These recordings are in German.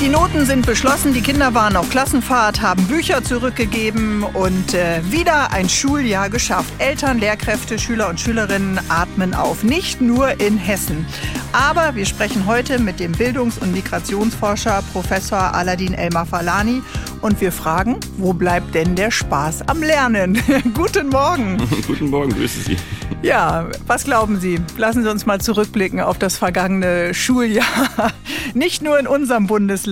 Die Noten sind beschlossen, die Kinder waren auf Klassenfahrt, haben Bücher zurückgegeben und äh, wieder ein Schuljahr geschafft. Eltern, Lehrkräfte, Schüler und Schülerinnen atmen auf, nicht nur in Hessen. Aber wir sprechen heute mit dem Bildungs- und Migrationsforscher Professor Aladin El-Mafalani und wir fragen, wo bleibt denn der Spaß am Lernen? Guten Morgen. Guten Morgen, grüße Sie. Ja, was glauben Sie? Lassen Sie uns mal zurückblicken auf das vergangene Schuljahr. Nicht nur in unserem Bundesland.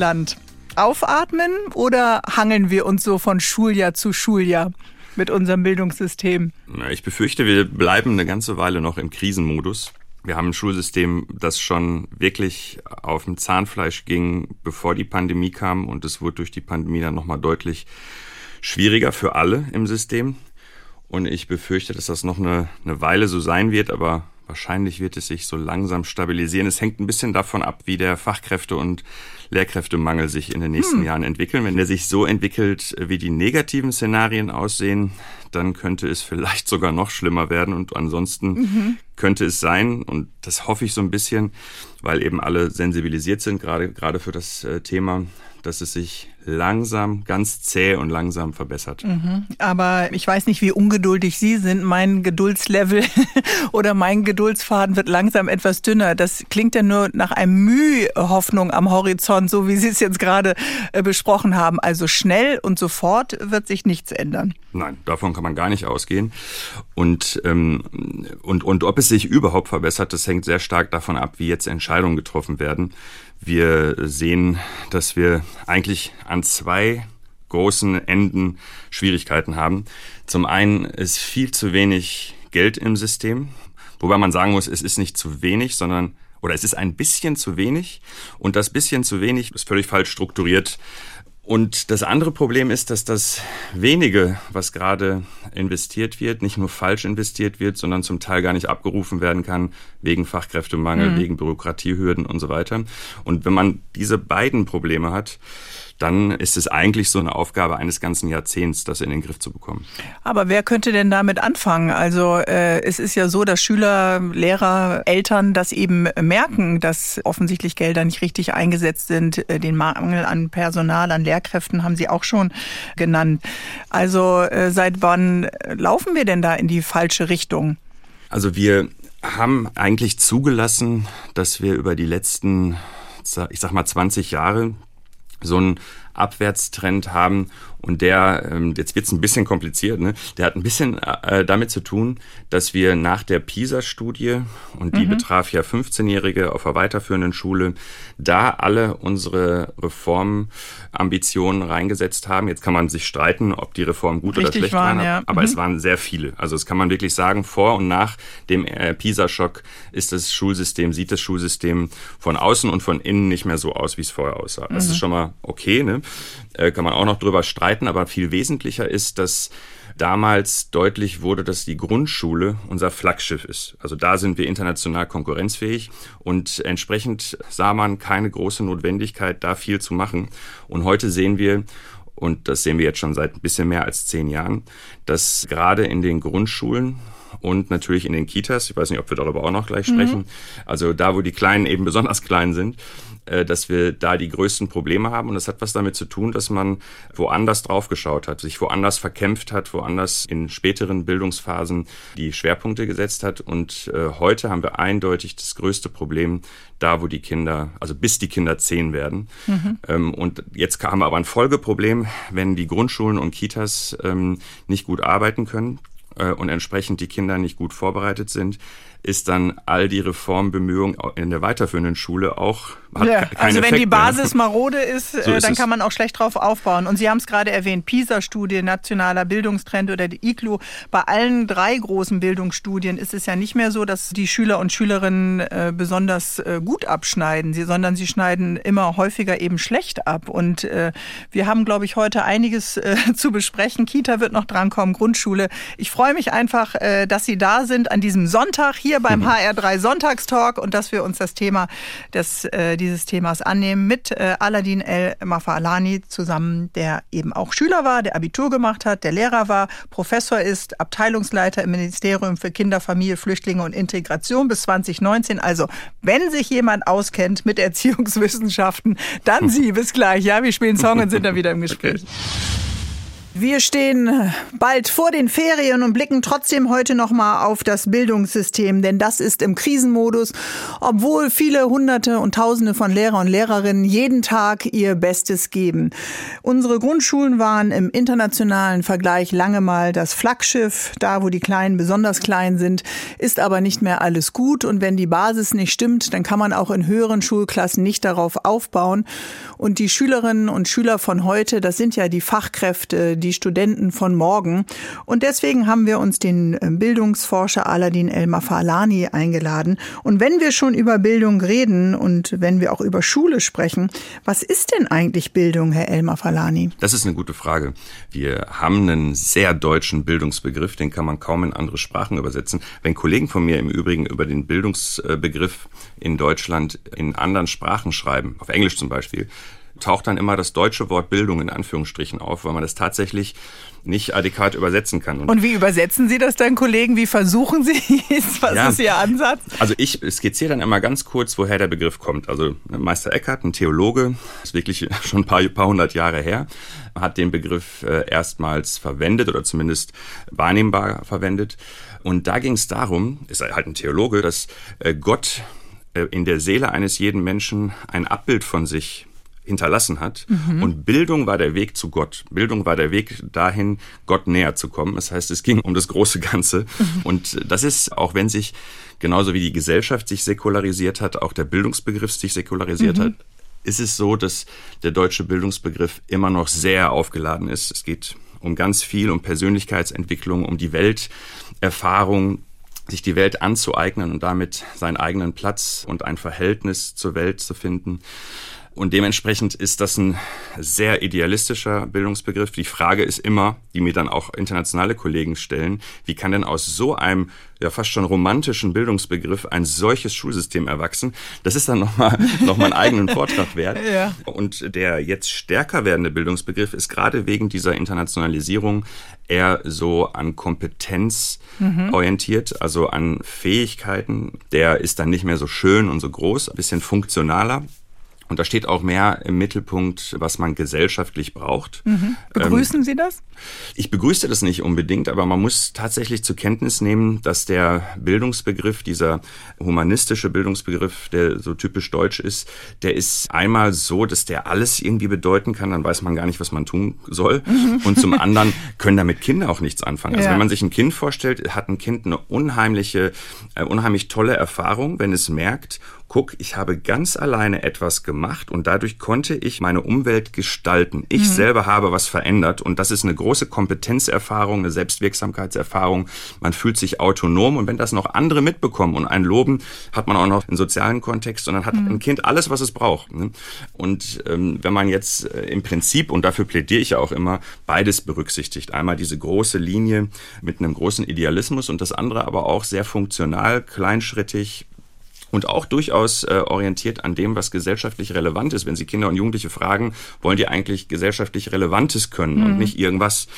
Aufatmen oder hangeln wir uns so von Schuljahr zu Schuljahr mit unserem Bildungssystem? Ich befürchte, wir bleiben eine ganze Weile noch im Krisenmodus. Wir haben ein Schulsystem, das schon wirklich auf dem Zahnfleisch ging, bevor die Pandemie kam. Und es wurde durch die Pandemie dann nochmal deutlich schwieriger für alle im System. Und ich befürchte, dass das noch eine, eine Weile so sein wird, aber wahrscheinlich wird es sich so langsam stabilisieren. Es hängt ein bisschen davon ab, wie der Fachkräfte- und Lehrkräftemangel sich in den nächsten hm. Jahren entwickeln. Wenn der sich so entwickelt, wie die negativen Szenarien aussehen, dann könnte es vielleicht sogar noch schlimmer werden. Und ansonsten mhm. könnte es sein, und das hoffe ich so ein bisschen, weil eben alle sensibilisiert sind, gerade, gerade für das äh, Thema, dass es sich langsam, ganz zäh und langsam verbessert. Mhm. Aber ich weiß nicht, wie ungeduldig Sie sind. Mein Geduldslevel oder mein Geduldsfaden wird langsam etwas dünner. Das klingt ja nur nach einem Mühe Hoffnung am Horizont, so wie Sie es jetzt gerade äh, besprochen haben. Also schnell und sofort wird sich nichts ändern. Nein, davon kann man gar nicht ausgehen. Und, ähm, und, und ob es sich überhaupt verbessert, das hängt sehr stark davon ab, wie jetzt Entscheidungen getroffen werden. Wir sehen, dass wir eigentlich an zwei großen Enden Schwierigkeiten haben. Zum einen ist viel zu wenig Geld im System, wobei man sagen muss, es ist nicht zu wenig, sondern oder es ist ein bisschen zu wenig und das bisschen zu wenig ist völlig falsch strukturiert. Und das andere Problem ist, dass das wenige, was gerade investiert wird, nicht nur falsch investiert wird, sondern zum Teil gar nicht abgerufen werden kann, wegen Fachkräftemangel, mhm. wegen Bürokratiehürden und so weiter. Und wenn man diese beiden Probleme hat, dann ist es eigentlich so eine Aufgabe eines ganzen Jahrzehnts, das in den Griff zu bekommen. Aber wer könnte denn damit anfangen? Also äh, es ist ja so, dass Schüler, Lehrer, Eltern das eben merken, dass offensichtlich Gelder nicht richtig eingesetzt sind. Äh, den Mangel an Personal, an Lehrkräften haben Sie auch schon genannt. Also äh, seit wann laufen wir denn da in die falsche Richtung? Also wir haben eigentlich zugelassen, dass wir über die letzten ich sag mal 20 Jahre so einen Abwärtstrend haben und der, ähm, jetzt wird's ein bisschen kompliziert, ne? der hat ein bisschen äh, damit zu tun, dass wir nach der PISA-Studie, und die mhm. betraf ja 15-Jährige auf der weiterführenden Schule, da alle unsere Reformambitionen reingesetzt haben. Jetzt kann man sich streiten, ob die Reformen gut Richtig oder schlecht waren, waren ja. aber mhm. es waren sehr viele. Also es kann man wirklich sagen, vor und nach dem äh, PISA-Schock ist das Schulsystem, sieht das Schulsystem von außen und von innen nicht mehr so aus, wie es vorher aussah. Das mhm. ist schon mal okay, ne? Äh, kann man auch noch drüber streiten aber viel wesentlicher ist, dass damals deutlich wurde, dass die Grundschule unser Flaggschiff ist. Also da sind wir international konkurrenzfähig und entsprechend sah man keine große Notwendigkeit, da viel zu machen. Und heute sehen wir, und das sehen wir jetzt schon seit ein bisschen mehr als zehn Jahren, dass gerade in den Grundschulen und natürlich in den Kitas, ich weiß nicht, ob wir darüber auch noch gleich mhm. sprechen, also da, wo die Kleinen eben besonders klein sind, dass wir da die größten Probleme haben. Und das hat was damit zu tun, dass man woanders draufgeschaut hat, sich woanders verkämpft hat, woanders in späteren Bildungsphasen die Schwerpunkte gesetzt hat. Und äh, heute haben wir eindeutig das größte Problem da, wo die Kinder, also bis die Kinder zehn werden. Mhm. Ähm, und jetzt haben wir aber ein Folgeproblem, wenn die Grundschulen und Kitas ähm, nicht gut arbeiten können äh, und entsprechend die Kinder nicht gut vorbereitet sind, ist dann all die Reformbemühungen in der weiterführenden Schule auch hat ja, Also wenn Effekt die Basis mehr. marode ist, so äh, dann kann man auch schlecht drauf aufbauen. Und Sie haben es gerade erwähnt, PISA-Studie, nationaler Bildungstrend oder die ICLU. Bei allen drei großen Bildungsstudien ist es ja nicht mehr so, dass die Schüler und Schülerinnen äh, besonders äh, gut abschneiden, sie, sondern sie schneiden immer häufiger eben schlecht ab. Und äh, wir haben, glaube ich, heute einiges zu besprechen. Kita wird noch drankommen, Grundschule. Ich freue mich einfach, dass Sie da sind an diesem Sonntag hier hier beim HR3 Sonntagstalk und dass wir uns das Thema des, äh, dieses Themas annehmen mit äh, Aladin El Mafalani zusammen, der eben auch Schüler war, der Abitur gemacht hat, der Lehrer war, Professor ist, Abteilungsleiter im Ministerium für Kinder, Familie, Flüchtlinge und Integration bis 2019. Also, wenn sich jemand auskennt mit Erziehungswissenschaften, dann Sie. Bis gleich. Ja, wir spielen Song und sind dann wieder im Gespräch. Wir stehen bald vor den Ferien und blicken trotzdem heute noch mal auf das Bildungssystem, denn das ist im Krisenmodus, obwohl viele Hunderte und Tausende von Lehrer und Lehrerinnen jeden Tag ihr Bestes geben. Unsere Grundschulen waren im internationalen Vergleich lange mal das Flaggschiff, da wo die Kleinen besonders klein sind, ist aber nicht mehr alles gut. Und wenn die Basis nicht stimmt, dann kann man auch in höheren Schulklassen nicht darauf aufbauen. Und die Schülerinnen und Schüler von heute, das sind ja die Fachkräfte, die die Studenten von morgen. Und deswegen haben wir uns den äh, Bildungsforscher Aladin El-Mafalani eingeladen. Und wenn wir schon über Bildung reden und wenn wir auch über Schule sprechen, was ist denn eigentlich Bildung, Herr El-Mafalani? Das ist eine gute Frage. Wir haben einen sehr deutschen Bildungsbegriff, den kann man kaum in andere Sprachen übersetzen. Wenn Kollegen von mir im Übrigen über den Bildungsbegriff in Deutschland in anderen Sprachen schreiben, auf Englisch zum Beispiel, taucht dann immer das deutsche Wort Bildung in Anführungsstrichen auf, weil man das tatsächlich nicht adäquat übersetzen kann. Und, und wie übersetzen Sie das dann, Kollegen? Wie versuchen Sie es? Was ja, ist Ihr Ansatz? Also ich skizziere dann immer ganz kurz, woher der Begriff kommt. Also Meister Eckhart, ein Theologe, ist wirklich schon ein paar, paar hundert Jahre her, hat den Begriff äh, erstmals verwendet oder zumindest wahrnehmbar verwendet. Und da ging es darum, ist halt ein Theologe, dass äh, Gott äh, in der Seele eines jeden Menschen ein Abbild von sich hinterlassen hat. Mhm. Und Bildung war der Weg zu Gott. Bildung war der Weg dahin, Gott näher zu kommen. Das heißt, es ging um das große Ganze. Mhm. Und das ist, auch wenn sich genauso wie die Gesellschaft sich säkularisiert hat, auch der Bildungsbegriff sich säkularisiert mhm. hat, ist es so, dass der deutsche Bildungsbegriff immer noch sehr aufgeladen ist. Es geht um ganz viel, um Persönlichkeitsentwicklung, um die Welterfahrung, sich die Welt anzueignen und damit seinen eigenen Platz und ein Verhältnis zur Welt zu finden. Und dementsprechend ist das ein sehr idealistischer Bildungsbegriff. Die Frage ist immer, die mir dann auch internationale Kollegen stellen, wie kann denn aus so einem ja fast schon romantischen Bildungsbegriff ein solches Schulsystem erwachsen? Das ist dann nochmal noch mal einen eigenen Vortrag wert. Ja. Und der jetzt stärker werdende Bildungsbegriff ist gerade wegen dieser Internationalisierung eher so an Kompetenz mhm. orientiert, also an Fähigkeiten. Der ist dann nicht mehr so schön und so groß, ein bisschen funktionaler. Und da steht auch mehr im Mittelpunkt, was man gesellschaftlich braucht. Mhm. Begrüßen ähm, Sie das? Ich begrüße das nicht unbedingt, aber man muss tatsächlich zur Kenntnis nehmen, dass der Bildungsbegriff, dieser humanistische Bildungsbegriff, der so typisch deutsch ist, der ist einmal so, dass der alles irgendwie bedeuten kann, dann weiß man gar nicht, was man tun soll. Mhm. Und zum anderen können damit Kinder auch nichts anfangen. Also ja. wenn man sich ein Kind vorstellt, hat ein Kind eine unheimliche, äh, unheimlich tolle Erfahrung, wenn es merkt, guck, ich habe ganz alleine etwas gemacht und dadurch konnte ich meine Umwelt gestalten. Ich mhm. selber habe was verändert und das ist eine große Kompetenzerfahrung, eine Selbstwirksamkeitserfahrung. Man fühlt sich autonom und wenn das noch andere mitbekommen und einen loben, hat man auch noch einen sozialen Kontext und dann hat mhm. ein Kind alles, was es braucht. Ne? Und ähm, wenn man jetzt äh, im Prinzip, und dafür plädiere ich ja auch immer, beides berücksichtigt. Einmal diese große Linie mit einem großen Idealismus und das andere aber auch sehr funktional, kleinschrittig, und auch durchaus äh, orientiert an dem, was gesellschaftlich relevant ist. Wenn Sie Kinder und Jugendliche fragen, wollen die eigentlich gesellschaftlich Relevantes können mhm. und nicht irgendwas.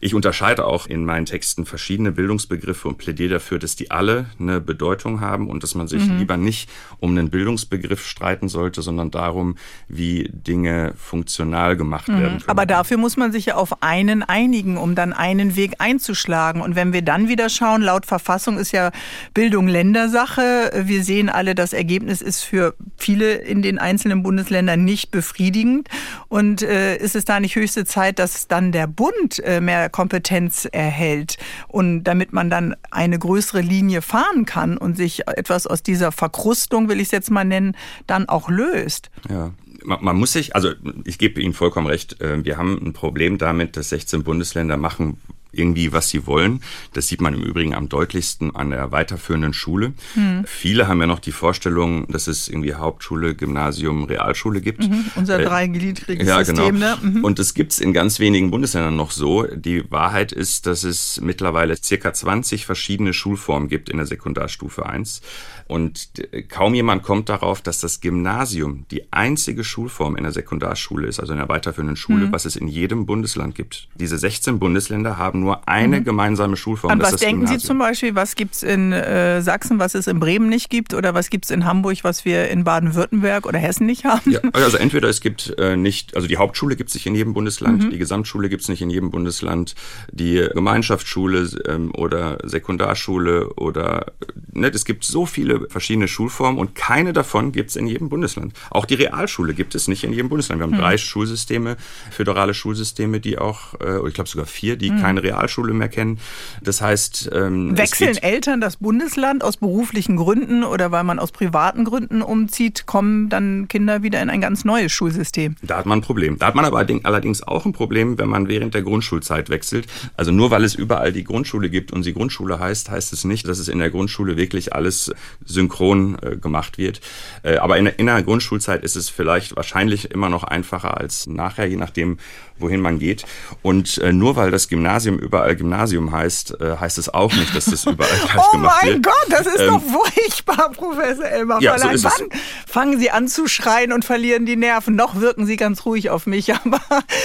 Ich unterscheide auch in meinen Texten verschiedene Bildungsbegriffe und plädiere dafür, dass die alle eine Bedeutung haben und dass man sich mhm. lieber nicht um einen Bildungsbegriff streiten sollte, sondern darum, wie Dinge funktional gemacht mhm. werden können. Aber dafür muss man sich ja auf einen einigen, um dann einen Weg einzuschlagen. Und wenn wir dann wieder schauen, laut Verfassung ist ja Bildung Ländersache. Wir sehen sehen alle, das Ergebnis ist für viele in den einzelnen Bundesländern nicht befriedigend. Und äh, ist es da nicht höchste Zeit, dass dann der Bund äh, mehr Kompetenz erhält und damit man dann eine größere Linie fahren kann und sich etwas aus dieser Verkrustung, will ich es jetzt mal nennen, dann auch löst? Ja, man, muss sich, also ich gebe Ihnen vollkommen recht, äh, wir haben ein Problem damit, dass 16 Bundesländer machen, irgendwie, was sie wollen. Das sieht man im Übrigen am deutlichsten an der weiterführenden Schule. Mhm. Viele haben ja noch die Vorstellung, dass es irgendwie Hauptschule, Gymnasium, Realschule gibt. Mhm, unser äh, dreigliedriges ja, genau. System. Ne? Mhm. Und es gibt es in ganz wenigen Bundesländern noch so. Die Wahrheit ist, dass es mittlerweile circa 20 verschiedene Schulformen gibt in der Sekundarstufe 1. Und kaum jemand kommt darauf, dass das Gymnasium die einzige Schulform in der Sekundarschule ist, also in der weiterführenden Schule, mhm. was es in jedem Bundesland gibt. Diese 16 Bundesländer haben nur eine mhm. gemeinsame Schulform. Und was denken Gymnasium. Sie zum Beispiel, was gibt es in äh, Sachsen, was es in Bremen nicht gibt? Oder was gibt es in Hamburg, was wir in Baden-Württemberg oder Hessen nicht haben? Ja, also entweder es gibt äh, nicht, also die Hauptschule gibt es nicht in jedem Bundesland, mhm. die Gesamtschule gibt es nicht in jedem Bundesland, die Gemeinschaftsschule ähm, oder Sekundarschule oder ne, es gibt so viele verschiedene Schulformen und keine davon gibt es in jedem Bundesland. Auch die Realschule gibt es nicht in jedem Bundesland. Wir haben hm. drei Schulsysteme, föderale Schulsysteme, die auch, äh, ich glaube sogar vier, die hm. keine Realschule mehr kennen. Das heißt, ähm, wechseln Eltern das Bundesland aus beruflichen Gründen oder weil man aus privaten Gründen umzieht, kommen dann Kinder wieder in ein ganz neues Schulsystem. Da hat man ein Problem. Da hat man aber allerdings auch ein Problem, wenn man während der Grundschulzeit wechselt. Also nur weil es überall die Grundschule gibt und sie Grundschule heißt, heißt es nicht, dass es in der Grundschule wirklich alles synchron äh, gemacht wird. Äh, aber in, in der Grundschulzeit ist es vielleicht wahrscheinlich immer noch einfacher als nachher, je nachdem, wohin man geht. Und äh, nur weil das Gymnasium überall Gymnasium heißt, äh, heißt es auch nicht, dass das überall gleich oh gemacht wird. Oh mein Gott, das ist ähm, doch furchtbar, Professor Elmer. Ja, so ist Wann es. fangen Sie an zu schreien und verlieren die Nerven? Noch wirken Sie ganz ruhig auf mich, aber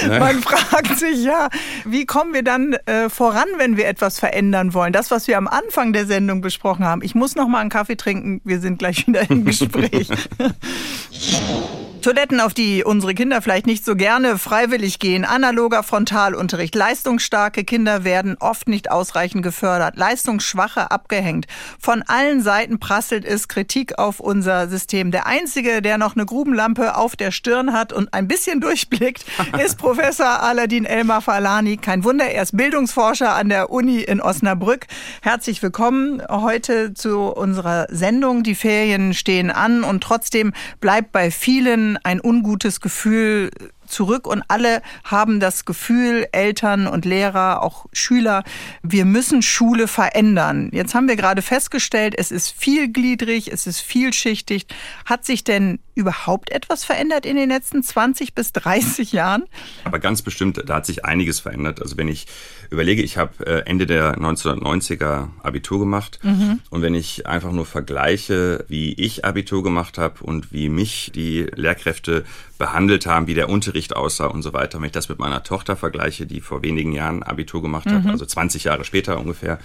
Nein. man fragt sich ja, wie kommen wir dann äh, voran, wenn wir etwas verändern wollen? Das, was wir am Anfang der Sendung besprochen haben. Ich muss noch mal einen Kaffee trinken. Wir sind gleich wieder im Gespräch. Toiletten, auf die unsere Kinder vielleicht nicht so gerne freiwillig gehen, analoger Frontalunterricht, leistungsstarke Kinder werden oft nicht ausreichend gefördert, leistungsschwache abgehängt. Von allen Seiten prasselt es Kritik auf unser System. Der Einzige, der noch eine Grubenlampe auf der Stirn hat und ein bisschen durchblickt, ist Professor Aladin Elmar Falani. Kein Wunder, er ist Bildungsforscher an der Uni in Osnabrück. Herzlich willkommen heute zu unserer Sendung. Die Ferien stehen an und trotzdem bleibt bei vielen ein ungutes Gefühl zurück und alle haben das Gefühl, Eltern und Lehrer, auch Schüler, wir müssen Schule verändern. Jetzt haben wir gerade festgestellt, es ist vielgliedrig, es ist vielschichtig. Hat sich denn überhaupt etwas verändert in den letzten 20 bis 30 Jahren? Aber ganz bestimmt, da hat sich einiges verändert. Also wenn ich überlege, ich habe äh, Ende der 1990er Abitur gemacht mhm. und wenn ich einfach nur vergleiche, wie ich Abitur gemacht habe und wie mich die Lehrkräfte behandelt haben, wie der Unterricht aussah und so weiter. Wenn ich das mit meiner Tochter vergleiche, die vor wenigen Jahren Abitur gemacht mhm. hat, also 20 Jahre später ungefähr,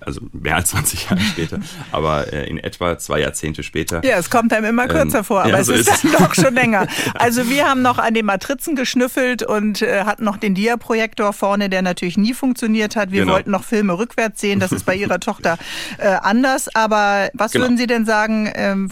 also mehr als 20 Jahre später, aber äh, in etwa zwei Jahrzehnte später. Ja, es kommt einem immer kürzer ähm, vor, aber ja, es so ist, ist dann doch schon länger. Also wir haben noch an den Matrizen geschnüffelt und äh, hatten noch den Dia-Projektor vorne, der natürlich nie funktioniert hat. Wir genau. wollten noch Filme rückwärts sehen, das ist bei Ihrer Tochter äh, anders. Aber was genau. würden Sie denn sagen, ähm,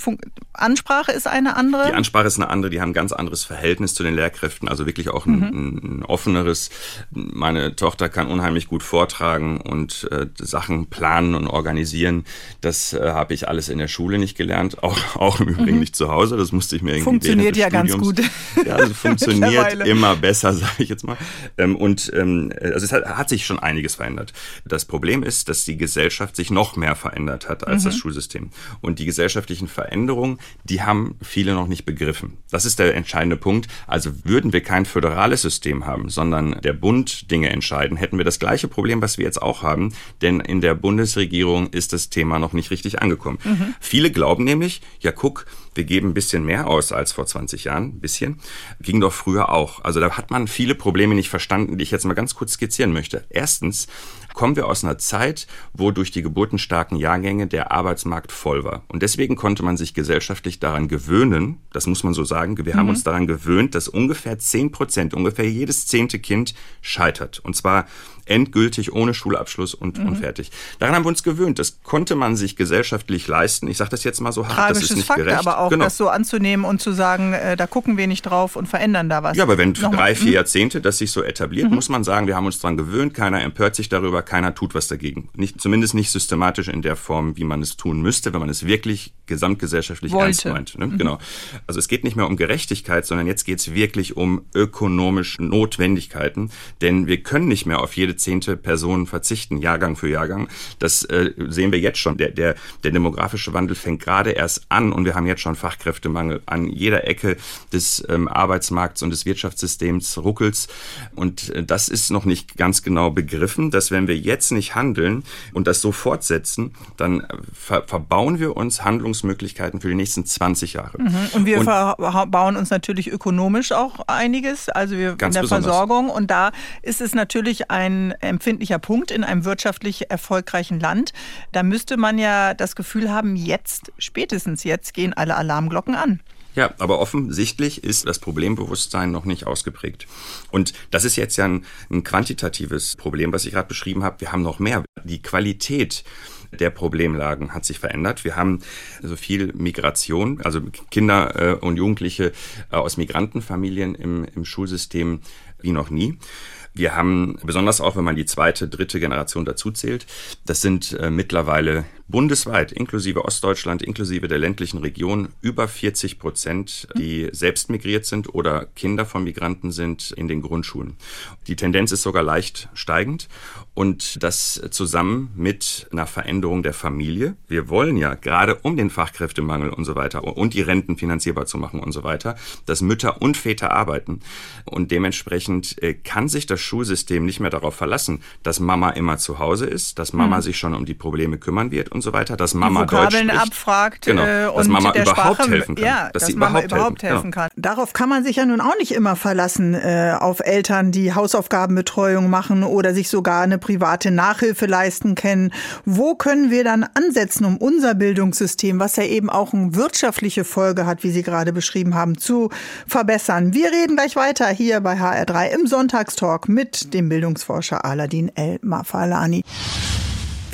Ansprache ist eine andere? Die Ansprache ist eine andere, die haben ein ganz anderes Verhältnis zu den Lehrkräften, also wirklich auch ein, mhm. ein offeneres. Meine Tochter kann unheimlich gut vortragen und äh, Sachen planen und organisieren. Das äh, habe ich alles in der Schule nicht gelernt, auch, auch im Übrigen mhm. nicht zu Hause. Das musste ich mir irgendwie Funktioniert ja ganz gut. Ja, also funktioniert immer besser, sage ich jetzt mal. Ähm, und ähm, also es hat, hat, sich schon einiges verändert. Das Problem ist, dass die Gesellschaft sich noch mehr verändert hat als mhm. das Schulsystem. Und die gesellschaftlichen Veränderungen die haben viele noch nicht begriffen. Das ist der entscheidende Punkt. Also würden wir kein föderales System haben, sondern der Bund Dinge entscheiden, hätten wir das gleiche Problem, was wir jetzt auch haben. Denn in der Bundesregierung ist das Thema noch nicht richtig angekommen. Mhm. Viele glauben nämlich, ja guck, wir geben ein bisschen mehr aus als vor 20 Jahren, ein bisschen. Ging doch früher auch. Also da hat man viele Probleme nicht verstanden, die ich jetzt mal ganz kurz skizzieren möchte. Erstens kommen wir aus einer Zeit, wo durch die geburtenstarken Jahrgänge der Arbeitsmarkt voll war. Und deswegen konnte man sich gesellschaftlich daran gewöhnen, das muss man so sagen, wir mhm. haben uns daran gewöhnt, dass ungefähr 10 Prozent, ungefähr jedes zehnte Kind scheitert. Und zwar endgültig ohne Schulabschluss und, mhm. und fertig. Daran haben wir uns gewöhnt. Das konnte man sich gesellschaftlich leisten. Ich sage das jetzt mal so hart, Tragisches das ist nicht Fakt, gerecht. aber auch genau. das so anzunehmen und zu sagen, äh, da gucken wir nicht drauf und verändern da was. Ja, aber wenn Nochmal. drei, vier mhm. Jahrzehnte das sich so etabliert, mhm. muss man sagen, wir haben uns daran gewöhnt, keiner empört sich darüber, keiner tut was dagegen. Nicht, zumindest nicht systematisch in der Form, wie man es tun müsste, wenn man es wirklich gesamtgesellschaftlich Wollte. ernst meint. Ne? Mhm. Genau. Also es geht nicht mehr um Gerechtigkeit, sondern jetzt geht es wirklich um ökonomische Notwendigkeiten, denn wir können nicht mehr auf jede zehnte Person verzichten, Jahrgang für Jahrgang. Das äh, sehen wir jetzt schon. Der, der, der demografische Wandel fängt gerade erst an und wir haben jetzt schon Fachkräftemangel an jeder Ecke des ähm, Arbeitsmarkts und des Wirtschaftssystems ruckels. Und äh, das ist noch nicht ganz genau begriffen, dass wenn wir jetzt nicht handeln und das so fortsetzen, dann ver verbauen wir uns Handlungsmöglichkeiten für die nächsten 20 Jahre. Mhm. Und wir und, verbauen uns natürlich ökonomisch auch einiges, also wir in der besonders. Versorgung. Und da ist es natürlich ein empfindlicher Punkt in einem wirtschaftlich erfolgreichen Land. Da müsste man ja das Gefühl haben, jetzt, spätestens jetzt, gehen alle Alarmglocken an. Ja, aber offensichtlich ist das Problembewusstsein noch nicht ausgeprägt. Und das ist jetzt ja ein, ein quantitatives Problem, was ich gerade beschrieben habe. Wir haben noch mehr. Die Qualität der Problemlagen hat sich verändert. Wir haben so viel Migration, also Kinder äh, und Jugendliche äh, aus Migrantenfamilien im, im Schulsystem wie noch nie. Wir haben besonders auch, wenn man die zweite, dritte Generation dazu zählt, das sind äh, mittlerweile bundesweit, inklusive Ostdeutschland, inklusive der ländlichen Region, über 40 Prozent, die selbst migriert sind oder Kinder von Migranten sind in den Grundschulen. Die Tendenz ist sogar leicht steigend und das zusammen mit einer Veränderung der Familie. Wir wollen ja gerade um den Fachkräftemangel und so weiter und die Renten finanzierbar zu machen und so weiter, dass Mütter und Väter arbeiten. Und dementsprechend äh, kann sich das Schulsystem nicht mehr darauf verlassen, dass Mama immer zu Hause ist, dass Mama mhm. sich schon um die Probleme kümmern wird und so weiter, dass Mama die Vokabeln Deutsch spricht. abfragt genau, äh, und dass Mama der überhaupt Sprache, helfen kann. Ja, dass, dass sie Mama überhaupt, helfen, helfen kann. Darauf kann man sich ja nun auch nicht immer verlassen äh, auf Eltern, die Hausaufgabenbetreuung machen oder sich sogar eine private Nachhilfe leisten können. Wo können wir dann ansetzen, um unser Bildungssystem, was ja eben auch eine wirtschaftliche Folge hat, wie Sie gerade beschrieben haben, zu verbessern? Wir reden gleich weiter hier bei HR3 im Sonntagstalk mit dem Bildungsforscher Aladin El Mafalani.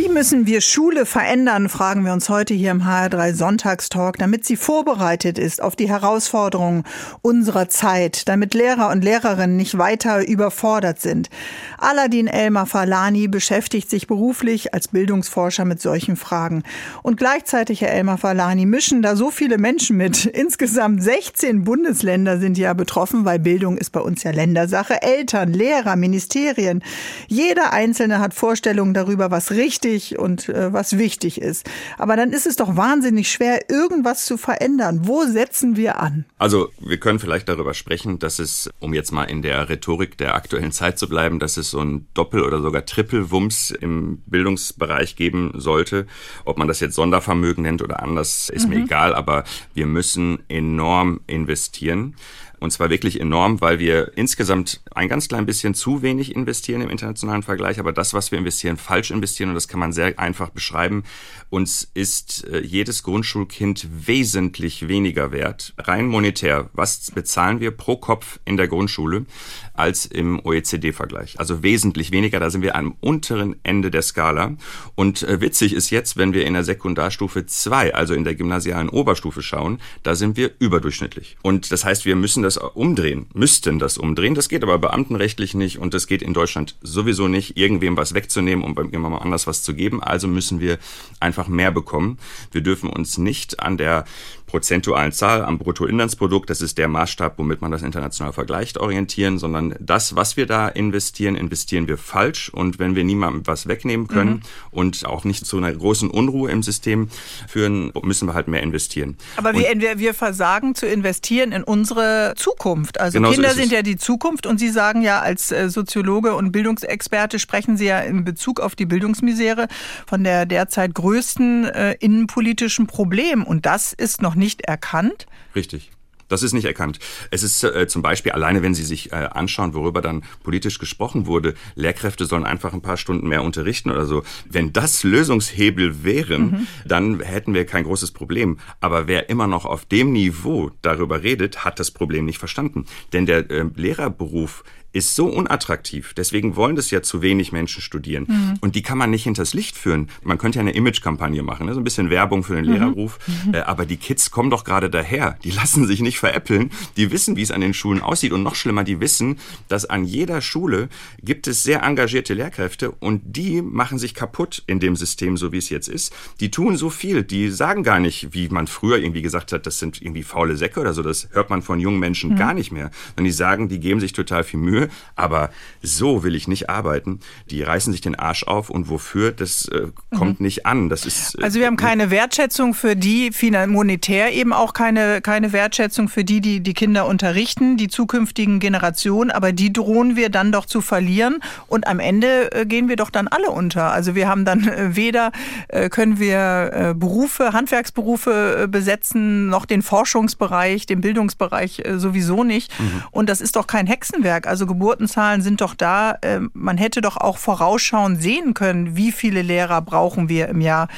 Wie müssen wir Schule verändern, fragen wir uns heute hier im HR3 Sonntagstalk, damit sie vorbereitet ist auf die Herausforderungen unserer Zeit, damit Lehrer und Lehrerinnen nicht weiter überfordert sind. Aladin Elmar Falani beschäftigt sich beruflich als Bildungsforscher mit solchen Fragen. Und gleichzeitig, Herr Elmar Falani, mischen da so viele Menschen mit. Insgesamt 16 Bundesländer sind ja betroffen, weil Bildung ist bei uns ja Ländersache. Eltern, Lehrer, Ministerien. Jeder Einzelne hat Vorstellungen darüber, was richtig richtig und äh, was wichtig ist. Aber dann ist es doch wahnsinnig schwer, irgendwas zu verändern. Wo setzen wir an? Also wir können vielleicht darüber sprechen, dass es, um jetzt mal in der Rhetorik der aktuellen Zeit zu bleiben, dass es so ein Doppel- oder sogar Triple-Wumms im Bildungsbereich geben sollte. Ob man das jetzt Sondervermögen nennt oder anders, ist mhm. mir egal, aber wir müssen enorm investieren. Und zwar wirklich enorm, weil wir insgesamt ein ganz klein bisschen zu wenig investieren im internationalen Vergleich, aber das, was wir investieren, falsch investieren und das kann man sehr einfach beschreiben. Uns ist äh, jedes Grundschulkind wesentlich weniger wert, rein monetär. Was bezahlen wir pro Kopf in der Grundschule als im OECD-Vergleich? Also wesentlich weniger, da sind wir am unteren Ende der Skala. Und äh, witzig ist jetzt, wenn wir in der Sekundarstufe 2, also in der gymnasialen Oberstufe schauen, da sind wir überdurchschnittlich. Und das heißt, wir müssen das umdrehen, müssten das umdrehen. Das geht aber beamtenrechtlich nicht und das geht in Deutschland sowieso nicht, irgendwem was wegzunehmen und beim jemandem anders was zu geben. Also müssen wir einfach mehr bekommen. Wir dürfen uns nicht an der prozentualen Zahl am Bruttoinlandsprodukt, das ist der Maßstab, womit man das international vergleicht, orientieren, sondern das, was wir da investieren, investieren wir falsch. Und wenn wir niemandem was wegnehmen können mhm. und auch nicht zu einer großen Unruhe im System führen, müssen wir halt mehr investieren. Aber wir, wir versagen zu investieren in unsere Zukunft. Also genau Kinder so sind ja die Zukunft und Sie sagen ja als äh, Soziologe und Bildungsexperte sprechen Sie ja in Bezug auf die Bildungsmisere von der derzeit größten äh, innenpolitischen Problem. Und das ist noch nicht erkannt? Richtig. Das ist nicht erkannt. Es ist äh, zum Beispiel, alleine wenn Sie sich äh, anschauen, worüber dann politisch gesprochen wurde, Lehrkräfte sollen einfach ein paar Stunden mehr unterrichten oder so. Wenn das Lösungshebel wären, mhm. dann hätten wir kein großes Problem. Aber wer immer noch auf dem Niveau darüber redet, hat das Problem nicht verstanden. Denn der äh, Lehrerberuf ist so unattraktiv. Deswegen wollen das ja zu wenig Menschen studieren. Mhm. Und die kann man nicht hinters Licht führen. Man könnte ja eine Image-Kampagne machen, ne? so ein bisschen Werbung für den mhm. Lehrerruf. Mhm. Äh, aber die Kids kommen doch gerade daher. Die lassen sich nicht veräppeln. Die wissen, wie es an den Schulen aussieht und noch schlimmer, die wissen, dass an jeder Schule gibt es sehr engagierte Lehrkräfte und die machen sich kaputt in dem System, so wie es jetzt ist. Die tun so viel, die sagen gar nicht, wie man früher irgendwie gesagt hat, das sind irgendwie faule Säcke oder so, das hört man von jungen Menschen mhm. gar nicht mehr. Und die sagen, die geben sich total viel Mühe, aber so will ich nicht arbeiten. Die reißen sich den Arsch auf und wofür, das äh, kommt mhm. nicht an. Das ist, äh, also wir haben keine Wertschätzung für die, monetär eben auch keine, keine Wertschätzung für die, die die Kinder unterrichten, die zukünftigen Generationen, aber die drohen wir dann doch zu verlieren und am Ende äh, gehen wir doch dann alle unter. Also wir haben dann äh, weder äh, können wir Berufe, Handwerksberufe besetzen, noch den Forschungsbereich, den Bildungsbereich sowieso nicht. Mhm. Und das ist doch kein Hexenwerk. Also Geburtenzahlen sind doch da. Man hätte doch auch vorausschauend sehen können, wie viele Lehrer brauchen wir im Jahr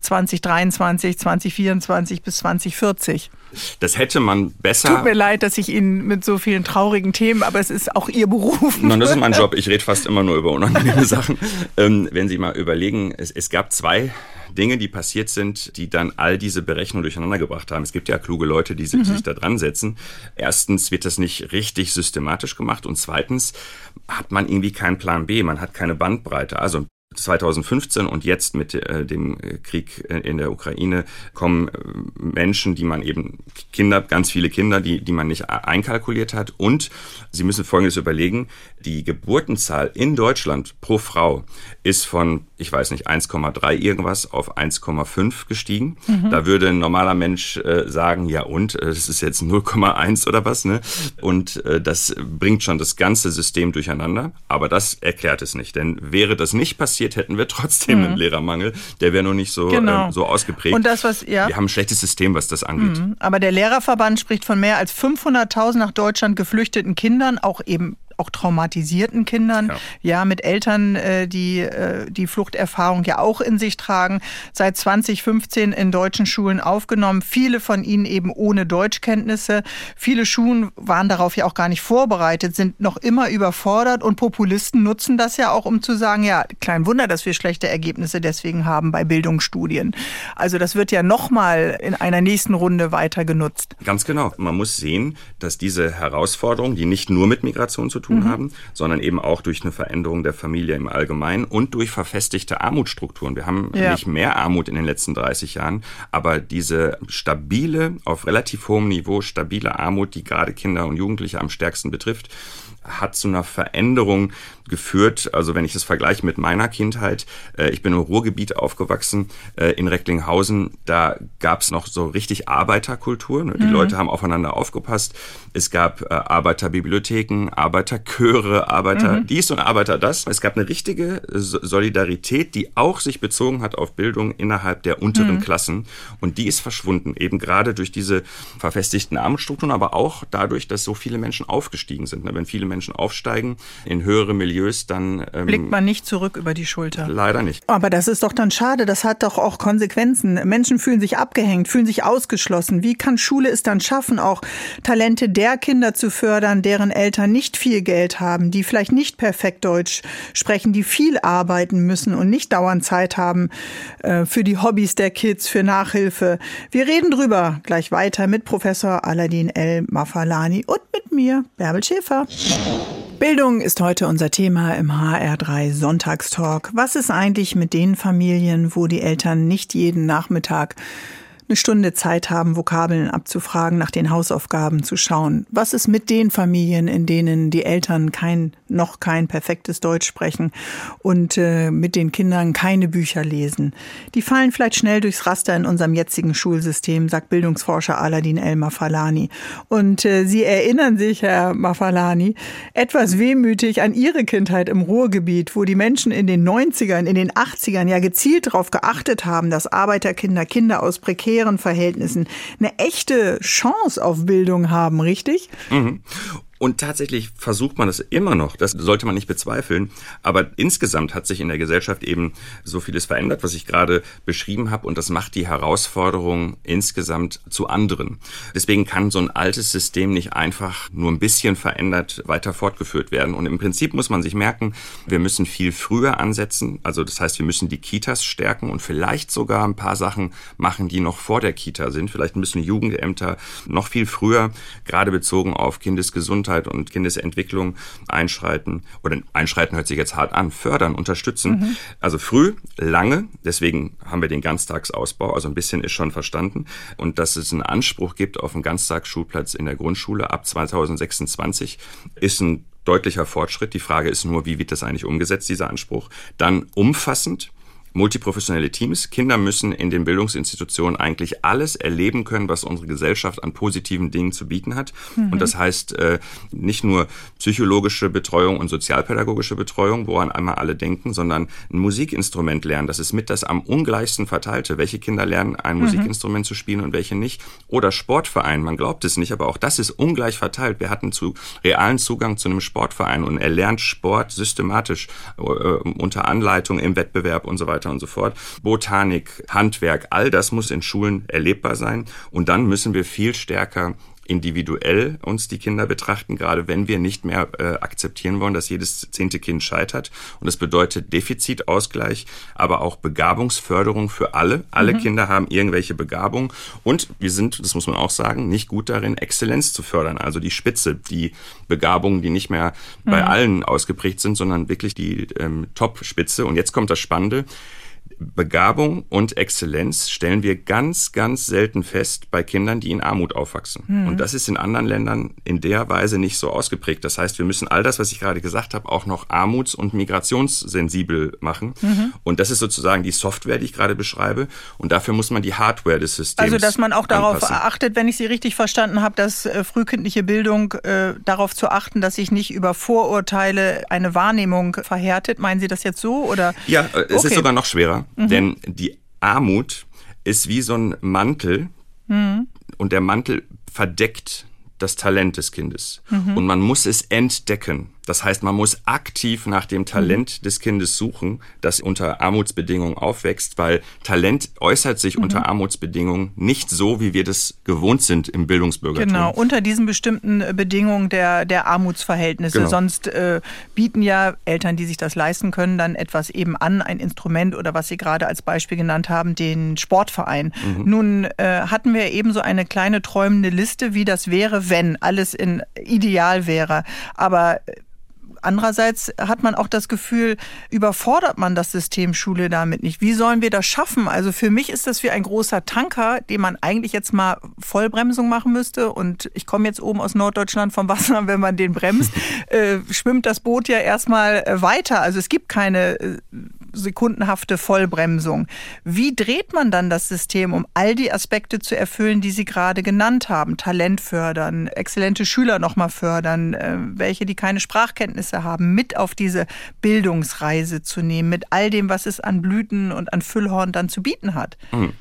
2023, 2024 bis 2040. Das hätte man besser. Tut mir leid, dass ich Ihnen mit so vielen traurigen Themen, aber es ist auch Ihr Beruf. Nein, das ist mein Job. Ich rede fast immer nur über unangenehme Sachen. Ähm, wenn Sie mal überlegen, es, es gab zwei Dinge, die passiert sind, die dann all diese Berechnungen durcheinander gebracht haben. Es gibt ja kluge Leute, die sich, mhm. sich da dran setzen. Erstens wird das nicht richtig systematisch gemacht und zweitens hat man irgendwie keinen Plan B, man hat keine Bandbreite. Also 2015 und jetzt mit äh, dem äh, Krieg in der Ukraine kommen äh, Menschen, die man eben Kinder, ganz viele Kinder, die, die man nicht einkalkuliert hat. Und Sie müssen Folgendes überlegen. Die Geburtenzahl in Deutschland pro Frau ist von, ich weiß nicht, 1,3 irgendwas auf 1,5 gestiegen. Mhm. Da würde ein normaler Mensch äh, sagen, ja und, äh, das ist jetzt 0,1 oder was, ne? Und äh, das bringt schon das ganze System durcheinander. Aber das erklärt es nicht. Denn wäre das nicht passiert, hätten wir trotzdem mhm. einen Lehrermangel. Der wäre nur nicht so, genau. ähm, so ausgeprägt. Und das, was, ja. Wir haben ein schlechtes System, was das angeht. Mhm. Aber der Lehrerverband spricht von mehr als 500.000 nach Deutschland geflüchteten Kindern, auch eben auch traumatisierten Kindern, ja, ja mit Eltern, äh, die äh, die Fluchterfahrung ja auch in sich tragen, seit 2015 in deutschen Schulen aufgenommen. Viele von ihnen eben ohne Deutschkenntnisse. Viele Schulen waren darauf ja auch gar nicht vorbereitet, sind noch immer überfordert und Populisten nutzen das ja auch, um zu sagen, ja, kein Wunder, dass wir schlechte Ergebnisse deswegen haben bei Bildungsstudien. Also das wird ja nochmal in einer nächsten Runde weiter genutzt. Ganz genau. Man muss sehen, dass diese Herausforderung, die nicht nur mit Migration zu tun tun mhm. haben, sondern eben auch durch eine Veränderung der Familie im Allgemeinen und durch verfestigte Armutsstrukturen. Wir haben ja. nicht mehr Armut in den letzten 30 Jahren, aber diese stabile, auf relativ hohem Niveau stabile Armut, die gerade Kinder und Jugendliche am stärksten betrifft, hat zu einer Veränderung geführt. Also wenn ich das vergleiche mit meiner Kindheit, äh, ich bin im Ruhrgebiet aufgewachsen, äh, in Recklinghausen, da gab es noch so richtig Arbeiterkultur. Ne? Die mhm. Leute haben aufeinander aufgepasst. Es gab äh, Arbeiterbibliotheken, Arbeiterchöre, Arbeiter mhm. dies und Arbeiter das. Es gab eine richtige Solidarität, die auch sich bezogen hat auf Bildung innerhalb der unteren mhm. Klassen. Und die ist verschwunden, eben gerade durch diese verfestigten Armutsstrukturen, aber auch dadurch, dass so viele Menschen aufgestiegen sind. Ne? Wenn viele Menschen aufsteigen in höhere Milieus, dann ähm, blickt man nicht zurück über die Schulter. Leider nicht. Aber das ist doch dann schade. Das hat doch auch Konsequenzen. Menschen fühlen sich abgehängt, fühlen sich ausgeschlossen. Wie kann Schule es dann schaffen, auch Talente der Kinder zu fördern, deren Eltern nicht viel Geld haben, die vielleicht nicht perfekt Deutsch sprechen, die viel arbeiten müssen und nicht dauernd Zeit haben äh, für die Hobbys der Kids, für Nachhilfe. Wir reden drüber gleich weiter mit Professor Aladin El Mafalani und mit mir, Bärbel Schäfer. Bildung ist heute unser Thema im HR3 Sonntagstalk. Was ist eigentlich mit den Familien, wo die Eltern nicht jeden Nachmittag eine Stunde Zeit haben, Vokabeln abzufragen, nach den Hausaufgaben zu schauen. Was ist mit den Familien, in denen die Eltern kein, noch kein perfektes Deutsch sprechen und äh, mit den Kindern keine Bücher lesen? Die fallen vielleicht schnell durchs Raster in unserem jetzigen Schulsystem, sagt Bildungsforscher Aladin El Mafalani. Und äh, Sie erinnern sich, Herr Mafalani, etwas wehmütig an Ihre Kindheit im Ruhrgebiet, wo die Menschen in den 90ern, in den 80ern ja gezielt darauf geachtet haben, dass Arbeiterkinder, Kinder aus prekären prekären Verhältnissen eine echte Chance auf Bildung haben, richtig? Mhm. Und tatsächlich versucht man das immer noch. Das sollte man nicht bezweifeln. Aber insgesamt hat sich in der Gesellschaft eben so vieles verändert, was ich gerade beschrieben habe. Und das macht die Herausforderung insgesamt zu anderen. Deswegen kann so ein altes System nicht einfach nur ein bisschen verändert weiter fortgeführt werden. Und im Prinzip muss man sich merken, wir müssen viel früher ansetzen. Also das heißt, wir müssen die Kitas stärken und vielleicht sogar ein paar Sachen machen, die noch vor der Kita sind. Vielleicht müssen Jugendämter noch viel früher, gerade bezogen auf Kindesgesundheit, Gesundheit und Kindesentwicklung einschreiten oder einschreiten hört sich jetzt hart an, fördern, unterstützen. Mhm. Also früh, lange, deswegen haben wir den Ganztagsausbau, also ein bisschen ist schon verstanden und dass es einen Anspruch gibt auf einen Ganztagsschulplatz in der Grundschule ab 2026 ist ein deutlicher Fortschritt. Die Frage ist nur, wie wird das eigentlich umgesetzt, dieser Anspruch? Dann umfassend multiprofessionelle Teams. Kinder müssen in den Bildungsinstitutionen eigentlich alles erleben können, was unsere Gesellschaft an positiven Dingen zu bieten hat. Mhm. Und das heißt äh, nicht nur psychologische Betreuung und sozialpädagogische Betreuung, woran einmal alle denken, sondern ein Musikinstrument lernen. Das ist mit das am ungleichsten verteilte. Welche Kinder lernen, ein mhm. Musikinstrument zu spielen und welche nicht? Oder Sportverein. Man glaubt es nicht, aber auch das ist ungleich verteilt. Wir hatten zu realen Zugang zu einem Sportverein und er lernt Sport systematisch äh, unter Anleitung im Wettbewerb und so weiter weiter und so fort. Botanik, Handwerk, all das muss in Schulen erlebbar sein. Und dann müssen wir viel stärker individuell uns die Kinder betrachten, gerade wenn wir nicht mehr äh, akzeptieren wollen, dass jedes zehnte Kind scheitert. Und das bedeutet Defizitausgleich, aber auch Begabungsförderung für alle. Alle mhm. Kinder haben irgendwelche Begabung und wir sind, das muss man auch sagen, nicht gut darin, Exzellenz zu fördern. Also die Spitze, die Begabungen, die nicht mehr mhm. bei allen ausgeprägt sind, sondern wirklich die ähm, Top-Spitze. Und jetzt kommt das Spannende. Begabung und Exzellenz stellen wir ganz, ganz selten fest bei Kindern, die in Armut aufwachsen. Mhm. Und das ist in anderen Ländern in der Weise nicht so ausgeprägt. Das heißt, wir müssen all das, was ich gerade gesagt habe, auch noch armuts- und migrationssensibel machen. Mhm. Und das ist sozusagen die Software, die ich gerade beschreibe. Und dafür muss man die Hardware des Systems. Also, dass man auch darauf anpassen. achtet, wenn ich Sie richtig verstanden habe, dass äh, frühkindliche Bildung äh, darauf zu achten, dass sich nicht über Vorurteile eine Wahrnehmung verhärtet. Meinen Sie das jetzt so? Oder? Ja, äh, es okay. ist sogar noch schwerer. Mhm. Denn die Armut ist wie so ein Mantel mhm. und der Mantel verdeckt das Talent des Kindes. Mhm. Und man muss es entdecken. Das heißt, man muss aktiv nach dem Talent mhm. des Kindes suchen, das unter Armutsbedingungen aufwächst, weil Talent äußert sich mhm. unter Armutsbedingungen nicht so, wie wir das gewohnt sind im Bildungsbürgertum. Genau, unter diesen bestimmten äh, Bedingungen der, der Armutsverhältnisse. Genau. Sonst äh, bieten ja Eltern, die sich das leisten können, dann etwas eben an, ein Instrument oder was Sie gerade als Beispiel genannt haben, den Sportverein. Mhm. Nun äh, hatten wir eben so eine kleine träumende Liste, wie das wäre, wenn alles in ideal wäre. Aber Andererseits hat man auch das Gefühl, überfordert man das System Schule damit nicht. Wie sollen wir das schaffen? Also für mich ist das wie ein großer Tanker, den man eigentlich jetzt mal Vollbremsung machen müsste. Und ich komme jetzt oben aus Norddeutschland vom Wasser, wenn man den bremst, äh, schwimmt das Boot ja erstmal äh, weiter. Also es gibt keine äh, sekundenhafte Vollbremsung. Wie dreht man dann das System, um all die Aspekte zu erfüllen, die Sie gerade genannt haben? Talent fördern, exzellente Schüler nochmal fördern, äh, welche, die keine Sprachkenntnisse haben, mit auf diese Bildungsreise zu nehmen, mit all dem, was es an Blüten und an Füllhorn dann zu bieten hat. Hm.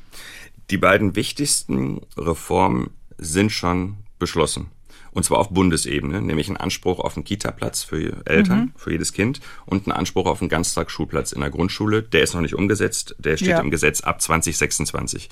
Die beiden wichtigsten Reformen sind schon beschlossen. Und zwar auf Bundesebene, nämlich einen Anspruch auf einen Kita-Platz für Eltern, mhm. für jedes Kind und einen Anspruch auf einen Ganztagsschulplatz in der Grundschule. Der ist noch nicht umgesetzt, der steht ja. im Gesetz ab 2026.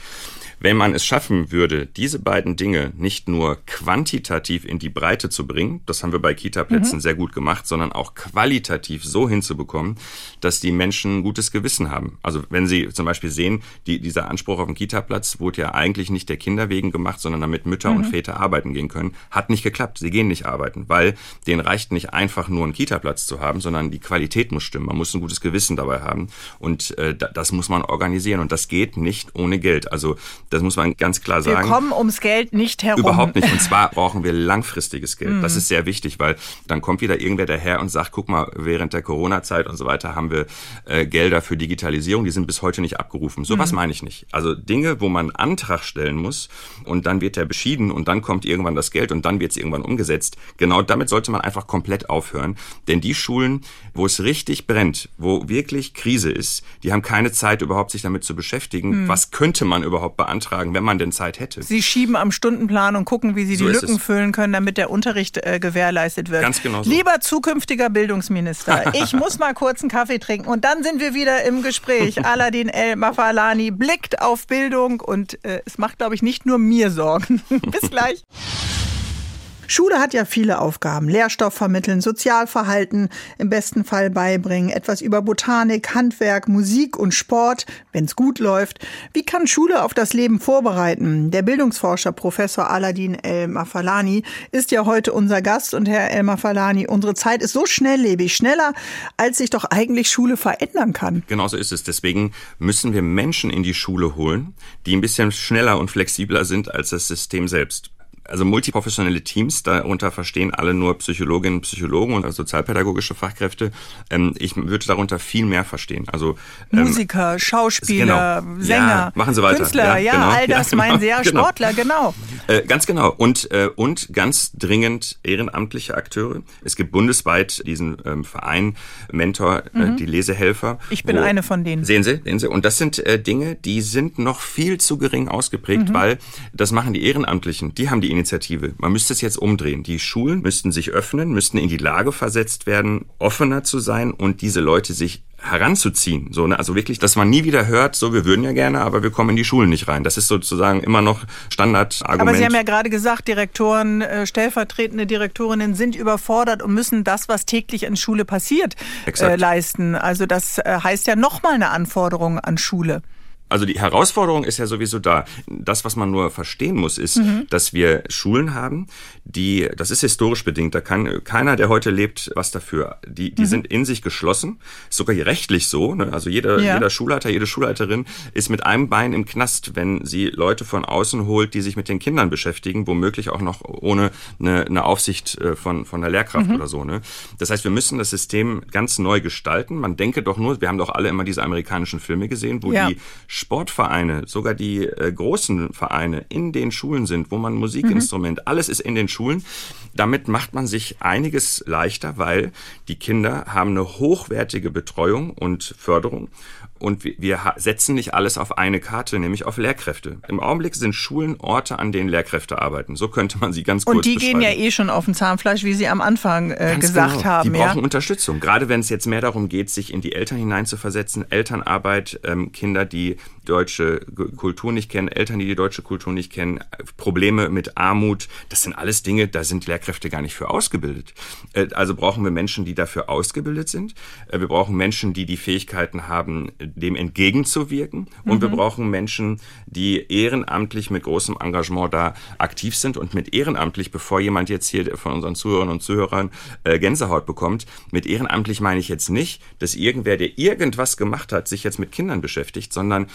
Wenn man es schaffen würde, diese beiden Dinge nicht nur quantitativ in die Breite zu bringen, das haben wir bei Kita-Plätzen mhm. sehr gut gemacht, sondern auch qualitativ so hinzubekommen, dass die Menschen ein gutes Gewissen haben. Also wenn Sie zum Beispiel sehen, die, dieser Anspruch auf einen Kita-Platz wurde ja eigentlich nicht der Kinder wegen gemacht, sondern damit Mütter mhm. und Väter arbeiten gehen können, hat nicht geklappt. Sie gehen nicht arbeiten, weil denen reicht nicht einfach nur einen Kita-Platz zu haben, sondern die Qualität muss stimmen. Man muss ein gutes Gewissen dabei haben und äh, das muss man organisieren und das geht nicht ohne Geld. Also das muss man ganz klar sagen. Wir kommen ums Geld nicht herum. Überhaupt nicht. Und zwar brauchen wir langfristiges Geld. Das mhm. ist sehr wichtig, weil dann kommt wieder irgendwer daher und sagt, guck mal, während der Corona-Zeit und so weiter haben wir äh, Gelder für Digitalisierung, die sind bis heute nicht abgerufen. So was mhm. meine ich nicht. Also Dinge, wo man Antrag stellen muss und dann wird der beschieden und dann kommt irgendwann das Geld und dann wird es irgendwann umgesetzt. Genau damit sollte man einfach komplett aufhören. Denn die Schulen, wo es richtig brennt, wo wirklich Krise ist, die haben keine Zeit überhaupt sich damit zu beschäftigen. Hm. Was könnte man überhaupt beantragen, wenn man denn Zeit hätte? Sie schieben am Stundenplan und gucken, wie sie so die Lücken füllen können, damit der Unterricht äh, gewährleistet wird. Ganz genau. So. Lieber zukünftiger Bildungsminister, ich muss mal kurz einen Kaffee trinken und dann sind wir wieder im Gespräch. Aladin El Mafalani blickt auf Bildung und äh, es macht, glaube ich, nicht nur mir Sorgen. Bis gleich. Schule hat ja viele Aufgaben. Lehrstoff vermitteln, Sozialverhalten im besten Fall beibringen, etwas über Botanik, Handwerk, Musik und Sport, wenn es gut läuft. Wie kann Schule auf das Leben vorbereiten? Der Bildungsforscher Professor Aladin El Mafalani ist ja heute unser Gast und Herr El Mafalani, unsere Zeit ist so schnelllebig, schneller, als sich doch eigentlich Schule verändern kann. Genauso ist es. Deswegen müssen wir Menschen in die Schule holen, die ein bisschen schneller und flexibler sind als das System selbst also multiprofessionelle Teams, darunter verstehen alle nur Psychologinnen, Psychologen und sozialpädagogische Fachkräfte. Ähm, ich würde darunter viel mehr verstehen. Also ähm, Musiker, Schauspieler, genau. Sänger, ja, machen Sie weiter. Künstler, ja, ja genau. all das ja, genau. meinen Sie ja. Sportler, genau. Äh, ganz genau. Und, äh, und ganz dringend ehrenamtliche Akteure. Es gibt bundesweit diesen ähm, Verein, Mentor, äh, mhm. äh, die Lesehelfer. Ich bin wo, eine von denen. Sehen Sie, sehen Sie. Und das sind äh, Dinge, die sind noch viel zu gering ausgeprägt, mhm. weil das machen die Ehrenamtlichen. Die haben die Initiative. Man müsste es jetzt umdrehen. Die Schulen müssten sich öffnen, müssten in die Lage versetzt werden, offener zu sein und diese Leute sich heranzuziehen. So, ne? Also wirklich, dass man nie wieder hört, so wir würden ja gerne, aber wir kommen in die Schulen nicht rein. Das ist sozusagen immer noch Standardargument. Aber Sie haben ja gerade gesagt, Direktoren, äh, stellvertretende Direktorinnen sind überfordert und müssen das, was täglich in Schule passiert, äh, leisten. Also das äh, heißt ja nochmal eine Anforderung an Schule. Also die Herausforderung ist ja sowieso da. Das, was man nur verstehen muss, ist, mhm. dass wir Schulen haben, die, das ist historisch bedingt, da kann keiner, der heute lebt, was dafür. Die, die mhm. sind in sich geschlossen, sogar rechtlich so. Ne? Also jeder, ja. jeder Schulleiter, jede Schulleiterin ist mit einem Bein im Knast, wenn sie Leute von außen holt, die sich mit den Kindern beschäftigen, womöglich auch noch ohne eine, eine Aufsicht äh, von, von der Lehrkraft mhm. oder so. Ne? Das heißt, wir müssen das System ganz neu gestalten. Man denke doch nur, wir haben doch alle immer diese amerikanischen Filme gesehen, wo ja. die Sportvereine, sogar die äh, großen Vereine in den Schulen sind, wo man Musikinstrument, mhm. alles ist in den Schulen. Damit macht man sich einiges leichter, weil die Kinder haben eine hochwertige Betreuung und Förderung und wir setzen nicht alles auf eine Karte, nämlich auf Lehrkräfte. Im Augenblick sind Schulen Orte, an denen Lehrkräfte arbeiten. So könnte man sie ganz kurz Und die gehen ja eh schon auf den Zahnfleisch, wie Sie am Anfang äh, gesagt genau. haben. Die brauchen ja? Unterstützung. Gerade wenn es jetzt mehr darum geht, sich in die Eltern hineinzuversetzen. Elternarbeit, ähm, Kinder, die deutsche Kultur nicht kennen, Eltern, die die deutsche Kultur nicht kennen, Probleme mit Armut. Das sind alles Dinge, da sind Lehrkräfte gar nicht für ausgebildet. Äh, also brauchen wir Menschen, die dafür ausgebildet sind. Äh, wir brauchen Menschen, die die Fähigkeiten haben, dem entgegenzuwirken. Und mhm. wir brauchen Menschen, die ehrenamtlich mit großem Engagement da aktiv sind. Und mit ehrenamtlich, bevor jemand jetzt hier von unseren Zuhörern und Zuhörern äh, Gänsehaut bekommt, mit ehrenamtlich meine ich jetzt nicht, dass irgendwer, der irgendwas gemacht hat, sich jetzt mit Kindern beschäftigt, sondern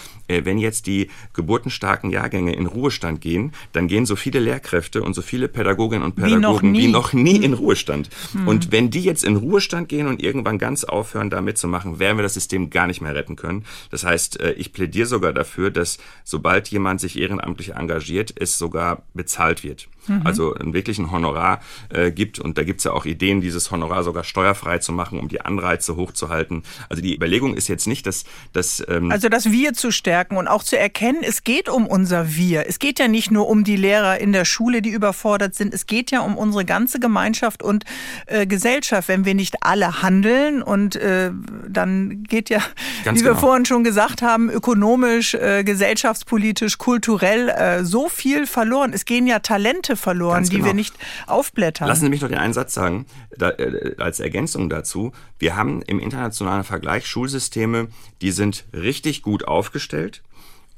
wenn jetzt die geburtenstarken Jahrgänge in Ruhestand gehen, dann gehen so viele Lehrkräfte und so viele Pädagoginnen und Pädagogen wie noch nie, wie noch nie in Ruhestand. Mhm. Und wenn die jetzt in Ruhestand gehen und irgendwann ganz aufhören, da mitzumachen, werden wir das System gar nicht mehr retten können. Das heißt, äh, ich plädiere sogar dafür, dass sobald jemand sich ehrenamtlich engagiert, es sogar bezahlt wird. Mhm. Also einen wirklichen Honorar äh, gibt. Und da gibt es ja auch Ideen, dieses Honorar sogar steuerfrei zu machen, um die Anreize hochzuhalten. Also die Überlegung ist jetzt nicht, dass... dass ähm also das Wir zu stärken und auch zu erkennen, es geht um unser Wir. Es geht ja nicht nur um die Lehrer in der Schule, die überfordert sind. Es geht ja um unsere ganze Gemeinschaft und äh, Gesellschaft. Wenn wir nicht alle handeln und äh, dann geht ja, Ganz wie genau. wir vorhin schon gesagt haben, ökonomisch, äh, gesellschaftspolitisch, kulturell äh, so viel verloren. Es gehen ja Talente verloren, genau. die wir genau. nicht aufblättern. Lassen Sie mich noch den einen Satz sagen, da, äh, als Ergänzung dazu. Wir haben im internationalen Vergleich Schulsysteme, die sind richtig gut aufgestellt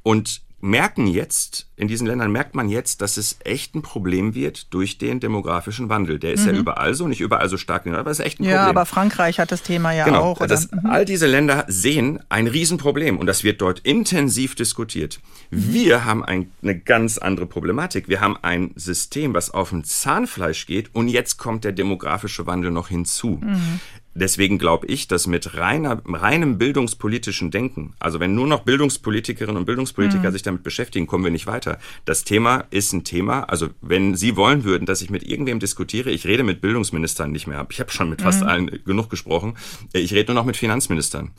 und merken jetzt, in diesen Ländern merkt man jetzt, dass es echt ein Problem wird durch den demografischen Wandel. Der ist mhm. ja überall so, nicht überall so stark, aber es ist echt ein Problem. Ja, aber Frankreich hat das Thema ja genau, auch. Oder? Das, mhm. All diese Länder sehen ein Riesenproblem und das wird dort intensiv diskutiert. Wir haben ein, eine ganz andere Problematik. Wir haben ein System, was auf ein Zahnfleisch geht und jetzt kommt der demografische Wandel noch hinzu. Mhm deswegen glaube ich, dass mit reiner, reinem bildungspolitischen Denken, also wenn nur noch Bildungspolitikerinnen und Bildungspolitiker mhm. sich damit beschäftigen, kommen wir nicht weiter. Das Thema ist ein Thema, also wenn Sie wollen würden, dass ich mit irgendwem diskutiere, ich rede mit Bildungsministern nicht mehr, ich habe schon mit fast mhm. allen genug gesprochen, ich rede nur noch mit Finanzministern.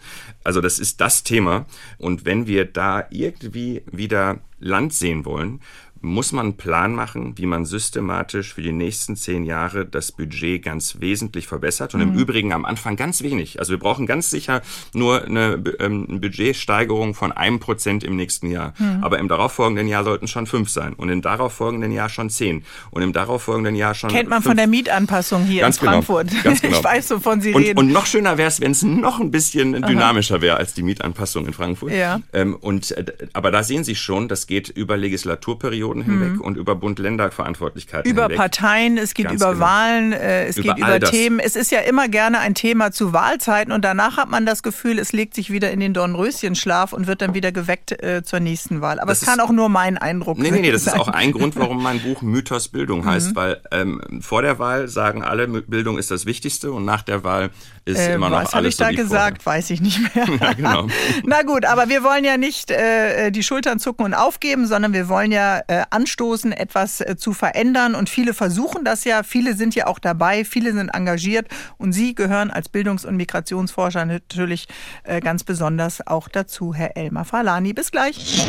Also das ist das Thema und wenn wir da irgendwie wieder Land sehen wollen, muss man einen Plan machen, wie man systematisch für die nächsten zehn Jahre das Budget ganz wesentlich verbessert. Und mhm. im Übrigen am Anfang ganz wenig. Also wir brauchen ganz sicher nur eine, ähm, Budgetsteigerung von einem Prozent im nächsten Jahr. Mhm. Aber im darauffolgenden Jahr sollten schon fünf sein. Und im darauffolgenden Jahr schon zehn. Und im darauffolgenden Jahr schon. Kennt man fünf. von der Mietanpassung hier ganz in Frankfurt. Genau, ganz genau. Ich weiß, wovon Sie und, reden. Und noch schöner wäre es, wenn es noch ein bisschen dynamischer wäre als die Mietanpassung in Frankfurt. Ja. Ähm, und, äh, aber da sehen Sie schon, das geht über Legislaturperioden Perioden hinweg mhm. und über Bund-Länder-Verantwortlichkeiten Über hinweg. Parteien, es geht Ganz über genau. Wahlen, äh, es über geht über Themen. Es ist ja immer gerne ein Thema zu Wahlzeiten und danach hat man das Gefühl, es legt sich wieder in den Dornröschenschlaf und wird dann wieder geweckt äh, zur nächsten Wahl. Aber das es kann auch nur mein Eindruck nee, Nee, nee, das sein. ist auch ein Grund, warum mein Buch Mythos Bildung heißt, mhm. weil ähm, vor der Wahl sagen alle, Bildung ist das Wichtigste und nach der Wahl ist äh, immer noch alles Was habe ich da gesagt? Weiß ich nicht mehr. ja, genau. Na gut, aber wir wollen ja nicht äh, die Schultern zucken und aufgeben, sondern wir wollen ja äh, anstoßen, etwas äh, zu verändern. Und viele versuchen das ja. Viele sind ja auch dabei. Viele sind engagiert. Und Sie gehören als Bildungs- und Migrationsforscher natürlich äh, ganz besonders auch dazu, Herr Elmar Falani. Bis gleich.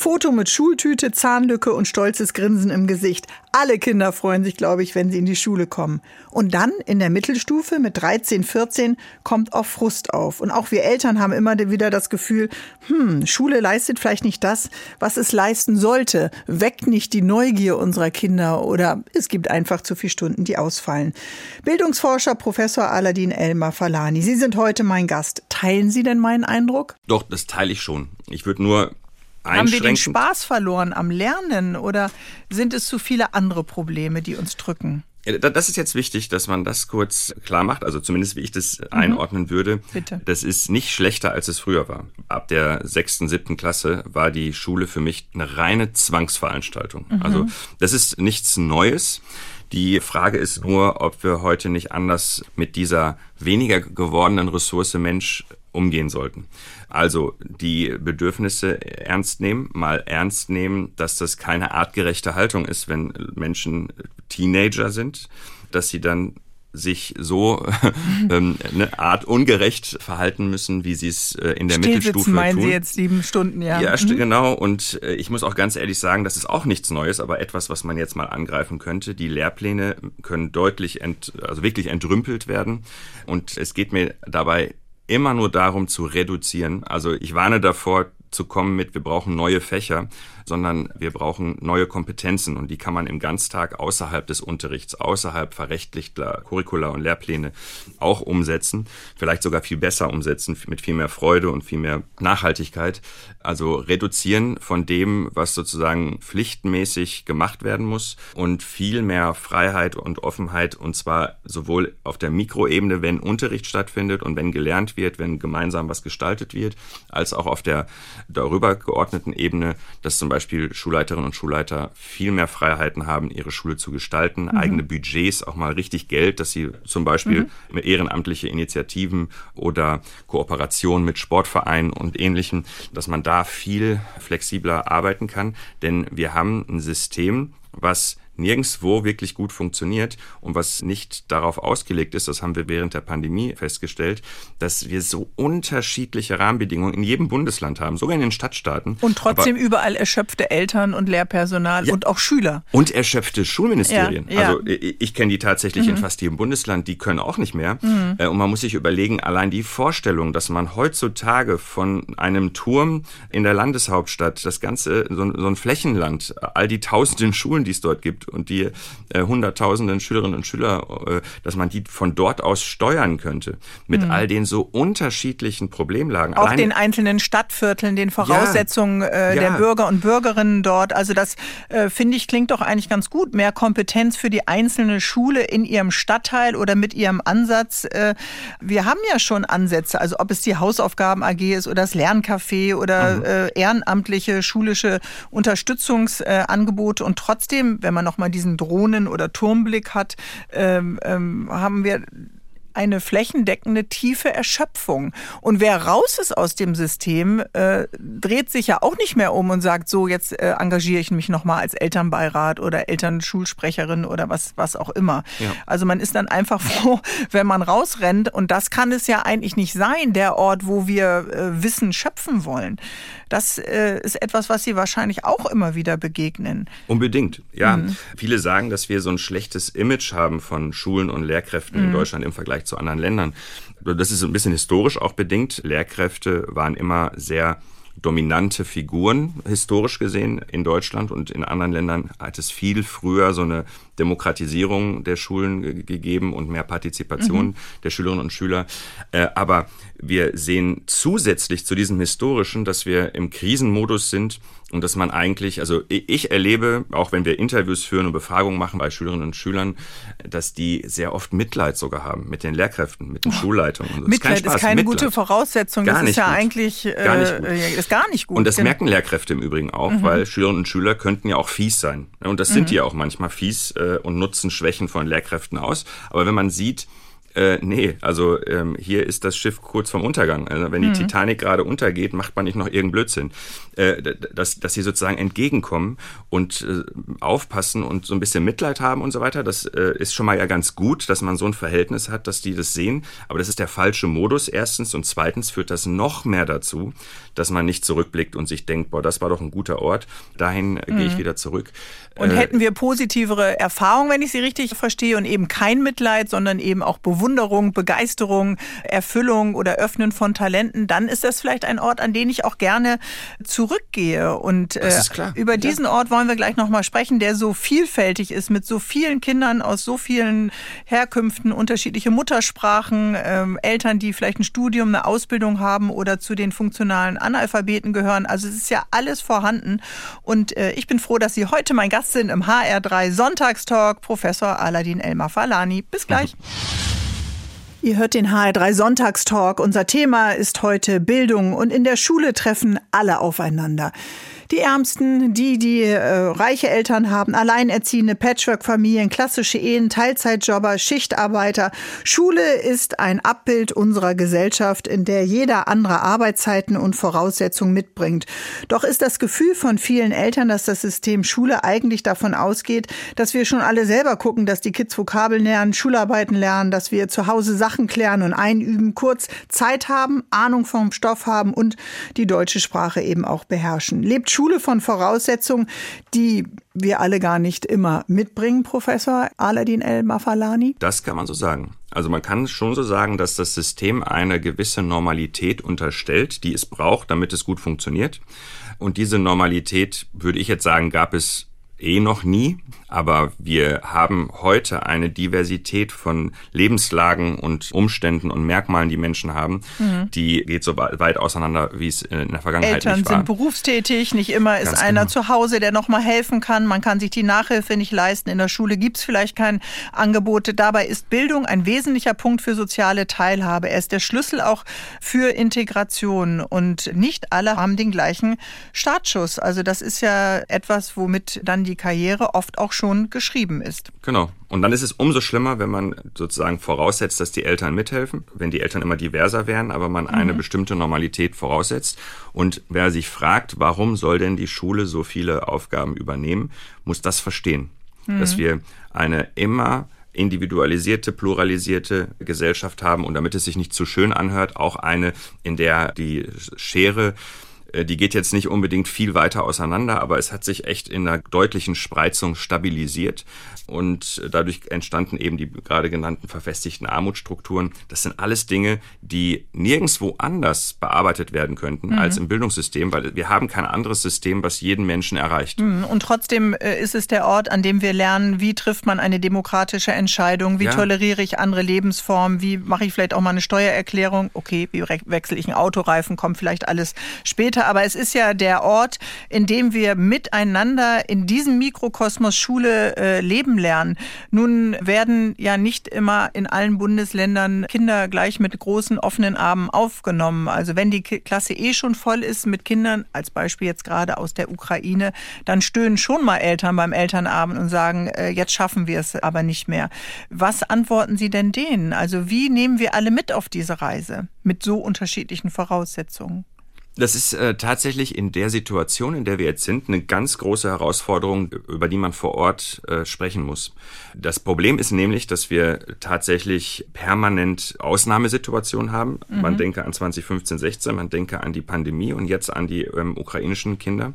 Foto mit Schultüte, Zahnlücke und stolzes Grinsen im Gesicht. Alle Kinder freuen sich, glaube ich, wenn sie in die Schule kommen. Und dann in der Mittelstufe mit 13, 14 kommt auch Frust auf. Und auch wir Eltern haben immer wieder das Gefühl, hm, Schule leistet vielleicht nicht das, was es leisten sollte, weckt nicht die Neugier unserer Kinder oder es gibt einfach zu viele Stunden, die ausfallen. Bildungsforscher Professor Aladin Elmar Falani, Sie sind heute mein Gast. Teilen Sie denn meinen Eindruck? Doch, das teile ich schon. Ich würde nur haben wir den Spaß verloren am Lernen oder sind es zu viele andere Probleme, die uns drücken? Das ist jetzt wichtig, dass man das kurz klar macht, also zumindest wie ich das mhm. einordnen würde. Bitte. Das ist nicht schlechter, als es früher war. Ab der sechsten, siebten Klasse war die Schule für mich eine reine Zwangsveranstaltung. Mhm. Also das ist nichts Neues. Die Frage ist nur, ob wir heute nicht anders mit dieser weniger gewordenen Ressource Mensch umgehen sollten. Also die Bedürfnisse ernst nehmen, mal ernst nehmen, dass das keine artgerechte Haltung ist, wenn Menschen Teenager sind, dass sie dann sich so ähm, eine Art ungerecht verhalten müssen, wie sie es äh, in der Mittelstufe meinen tun. Sie jetzt sieben Stunden, ja. Ja, mhm. genau. Und äh, ich muss auch ganz ehrlich sagen, das ist auch nichts Neues, aber etwas, was man jetzt mal angreifen könnte. Die Lehrpläne können deutlich, ent, also wirklich entrümpelt werden. Und es geht mir dabei immer nur darum zu reduzieren. Also ich warne davor zu kommen mit, wir brauchen neue Fächer, sondern wir brauchen neue Kompetenzen und die kann man im Ganztag außerhalb des Unterrichts, außerhalb verrechtlichter Curricula und Lehrpläne auch umsetzen, vielleicht sogar viel besser umsetzen, mit viel mehr Freude und viel mehr Nachhaltigkeit. Also reduzieren von dem, was sozusagen pflichtmäßig gemacht werden muss und viel mehr Freiheit und Offenheit und zwar sowohl auf der Mikroebene, wenn Unterricht stattfindet und wenn gelernt wird, wenn gemeinsam was gestaltet wird, als auch auf der darüber geordneten Ebene, dass zum Beispiel Schulleiterinnen und Schulleiter viel mehr Freiheiten haben, ihre Schule zu gestalten, mhm. eigene Budgets, auch mal richtig Geld, dass sie zum Beispiel mhm. ehrenamtliche Initiativen oder Kooperation mit Sportvereinen und ähnlichem, dass man da viel flexibler arbeiten kann. Denn wir haben ein System, was nirgendswo wirklich gut funktioniert und was nicht darauf ausgelegt ist, das haben wir während der Pandemie festgestellt, dass wir so unterschiedliche Rahmenbedingungen in jedem Bundesland haben, sogar in den Stadtstaaten. Und trotzdem Aber, überall erschöpfte Eltern und Lehrpersonal ja, und auch Schüler. Und erschöpfte Schulministerien. Ja, ja. Also ich, kenne die tatsächlich mhm. in fast jedem Bundesland, die können auch nicht mehr. Mhm. Äh, und man muss sich überlegen, allein die Vorstellung, dass man heutzutage von einem Turm in der Landeshauptstadt das ganze, so, so ein Flächenland, all die tausenden Schulen, die es dort gibt, und die äh, hunderttausenden Schülerinnen und Schüler, äh, dass man die von dort aus steuern könnte. Mit mhm. all den so unterschiedlichen Problemlagen. Auch Allein, den einzelnen Stadtvierteln, den Voraussetzungen ja, äh, ja. der Bürger und Bürgerinnen dort. Also das, äh, finde ich, klingt doch eigentlich ganz gut. Mehr Kompetenz für die einzelne Schule in ihrem Stadtteil oder mit ihrem Ansatz. Äh, wir haben ja schon Ansätze, also ob es die Hausaufgaben AG ist oder das Lerncafé oder mhm. äh, ehrenamtliche schulische Unterstützungsangebote. und trotzdem, wenn man noch mal diesen Drohnen- oder Turmblick hat, ähm, ähm, haben wir eine flächendeckende tiefe Erschöpfung. Und wer raus ist aus dem System, äh, dreht sich ja auch nicht mehr um und sagt, so jetzt äh, engagiere ich mich nochmal als Elternbeirat oder Elternschulsprecherin oder was, was auch immer. Ja. Also man ist dann einfach froh, wenn man rausrennt. Und das kann es ja eigentlich nicht sein, der Ort, wo wir äh, Wissen schöpfen wollen. Das äh, ist etwas, was Sie wahrscheinlich auch immer wieder begegnen. Unbedingt, ja. Mhm. Viele sagen, dass wir so ein schlechtes Image haben von Schulen und Lehrkräften mhm. in Deutschland im Vergleich zu anderen Ländern. Das ist ein bisschen historisch auch bedingt. Lehrkräfte waren immer sehr dominante Figuren, historisch gesehen, in Deutschland und in anderen Ländern hat es viel früher so eine Demokratisierung der Schulen gegeben und mehr Partizipation mhm. der Schülerinnen und Schüler. Äh, aber wir sehen zusätzlich zu diesem historischen, dass wir im Krisenmodus sind und dass man eigentlich, also ich erlebe, auch wenn wir Interviews führen und Befragungen machen bei Schülerinnen und Schülern, dass die sehr oft Mitleid sogar haben mit den Lehrkräften, mit den oh, Schulleitungen. Mitleid ist, kein ist keine Mitleid. gute Voraussetzung. Gar das ist ja gut. eigentlich äh, gar nicht gut. ist gar nicht gut. Und das genau. merken Lehrkräfte im Übrigen auch, mhm. weil Schülerinnen und Schüler könnten ja auch fies sein. Und das sind mhm. die auch manchmal fies äh, und nutzen Schwächen von Lehrkräften aus. Aber wenn man sieht, äh, nee, also ähm, hier ist das Schiff kurz vorm Untergang. Also wenn die mhm. Titanic gerade untergeht, macht man nicht noch irgendeinen Blödsinn. Äh, dass, dass sie sozusagen entgegenkommen und äh, aufpassen und so ein bisschen Mitleid haben und so weiter, das äh, ist schon mal ja ganz gut, dass man so ein Verhältnis hat, dass die das sehen. Aber das ist der falsche Modus erstens und zweitens führt das noch mehr dazu, dass man nicht zurückblickt und sich denkt, boah, das war doch ein guter Ort, dahin mhm. gehe ich mhm. wieder zurück. Und äh, hätten wir positivere Erfahrungen, wenn ich Sie richtig verstehe, und eben kein Mitleid, sondern eben auch Bewunderung, Begeisterung, Erfüllung oder Öffnen von Talenten, dann ist das vielleicht ein Ort, an den ich auch gerne zurückgehe. Und äh, über diesen ja. Ort wollen wir gleich nochmal sprechen, der so vielfältig ist, mit so vielen Kindern aus so vielen Herkünften, unterschiedliche Muttersprachen, äh, Eltern, die vielleicht ein Studium, eine Ausbildung haben oder zu den funktionalen Analphabeten gehören. Also es ist ja alles vorhanden. Und äh, ich bin froh, dass Sie heute mein Gast sind im HR3 Sonntagstalk, Professor Aladin Elmar Falani. Bis gleich. Ihr hört den HR3 Sonntagstalk. Unser Thema ist heute Bildung und in der Schule treffen alle aufeinander. Die Ärmsten, die, die äh, reiche Eltern haben, alleinerziehende Patchwork-Familien, klassische Ehen, Teilzeitjobber, Schichtarbeiter. Schule ist ein Abbild unserer Gesellschaft, in der jeder andere Arbeitszeiten und Voraussetzungen mitbringt. Doch ist das Gefühl von vielen Eltern, dass das System Schule eigentlich davon ausgeht, dass wir schon alle selber gucken, dass die Kids Vokabeln lernen, Schularbeiten lernen, dass wir zu Hause Sachen klären und einüben, kurz Zeit haben, Ahnung vom Stoff haben und die deutsche Sprache eben auch beherrschen. Lebt Schule von Voraussetzungen, die wir alle gar nicht immer mitbringen, Professor Aladin El-Mafalani? Das kann man so sagen. Also man kann schon so sagen, dass das System eine gewisse Normalität unterstellt, die es braucht, damit es gut funktioniert. Und diese Normalität, würde ich jetzt sagen, gab es eh noch nie. Aber wir haben heute eine Diversität von Lebenslagen und Umständen und Merkmalen, die Menschen haben, mhm. die geht so weit auseinander, wie es in der Vergangenheit Eltern nicht war. sind berufstätig, nicht immer ist Ganz einer genau. zu Hause, der nochmal helfen kann. Man kann sich die Nachhilfe nicht leisten. In der Schule gibt es vielleicht kein Angebot. Dabei ist Bildung ein wesentlicher Punkt für soziale Teilhabe. Er ist der Schlüssel auch für Integration. Und nicht alle haben den gleichen Startschuss. Also das ist ja etwas, womit dann die Karriere oft auch schon geschrieben ist. Genau. Und dann ist es umso schlimmer, wenn man sozusagen voraussetzt, dass die Eltern mithelfen, wenn die Eltern immer diverser wären, aber man mhm. eine bestimmte Normalität voraussetzt. Und wer sich fragt, warum soll denn die Schule so viele Aufgaben übernehmen, muss das verstehen, mhm. dass wir eine immer individualisierte, pluralisierte Gesellschaft haben und damit es sich nicht zu schön anhört, auch eine, in der die Schere die geht jetzt nicht unbedingt viel weiter auseinander, aber es hat sich echt in einer deutlichen Spreizung stabilisiert und dadurch entstanden eben die gerade genannten verfestigten Armutsstrukturen. Das sind alles Dinge, die nirgendwo anders bearbeitet werden könnten mhm. als im Bildungssystem, weil wir haben kein anderes System, was jeden Menschen erreicht. Mhm. Und trotzdem äh, ist es der Ort, an dem wir lernen, wie trifft man eine demokratische Entscheidung, wie ja. toleriere ich andere Lebensformen, wie mache ich vielleicht auch mal eine Steuererklärung, okay, wie wechsle ich einen Autoreifen, kommt vielleicht alles später Seite, aber es ist ja der Ort, in dem wir miteinander in diesem Mikrokosmos Schule äh, leben lernen. Nun werden ja nicht immer in allen Bundesländern Kinder gleich mit großen offenen Armen aufgenommen. Also wenn die Klasse eh schon voll ist mit Kindern, als Beispiel jetzt gerade aus der Ukraine, dann stöhnen schon mal Eltern beim Elternabend und sagen, äh, jetzt schaffen wir es aber nicht mehr. Was antworten Sie denn denen? Also wie nehmen wir alle mit auf diese Reise mit so unterschiedlichen Voraussetzungen? Das ist äh, tatsächlich in der Situation, in der wir jetzt sind, eine ganz große Herausforderung, über die man vor Ort äh, sprechen muss. Das Problem ist nämlich, dass wir tatsächlich permanent Ausnahmesituationen haben. Mhm. Man denke an 2015, 16, man denke an die Pandemie und jetzt an die ähm, ukrainischen Kinder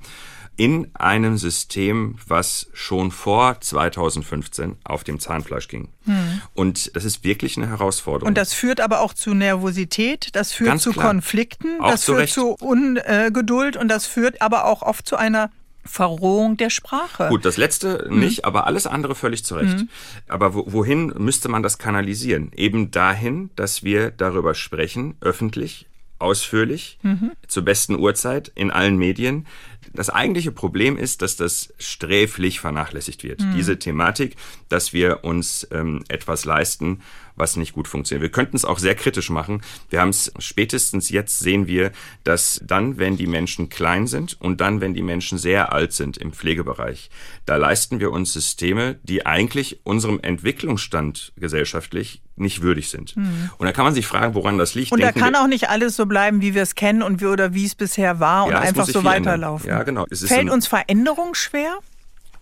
in einem System, was schon vor 2015 auf dem Zahnfleisch ging. Hm. Und das ist wirklich eine Herausforderung. Und das führt aber auch zu Nervosität, das führt Ganz zu klar. Konflikten, auch das zu führt Recht. zu Ungeduld und das führt aber auch oft zu einer Verrohung der Sprache. Gut, das letzte hm. nicht, aber alles andere völlig zu Recht. Mhm. Aber wohin müsste man das kanalisieren? Eben dahin, dass wir darüber sprechen, öffentlich, ausführlich, mhm. zur besten Uhrzeit, in allen Medien, das eigentliche Problem ist, dass das sträflich vernachlässigt wird. Mhm. Diese Thematik, dass wir uns ähm, etwas leisten, was nicht gut funktioniert. Wir könnten es auch sehr kritisch machen. Wir haben es spätestens jetzt sehen wir, dass dann, wenn die Menschen klein sind und dann, wenn die Menschen sehr alt sind im Pflegebereich, da leisten wir uns Systeme, die eigentlich unserem Entwicklungsstand gesellschaftlich nicht würdig sind. Mhm. Und da kann man sich fragen, woran das liegt. Und Denken da kann auch nicht alles so bleiben, wie wir es kennen und wie oder wie es bisher war ja, und einfach so weiterlaufen. Ja, genau. Fällt uns Veränderung schwer?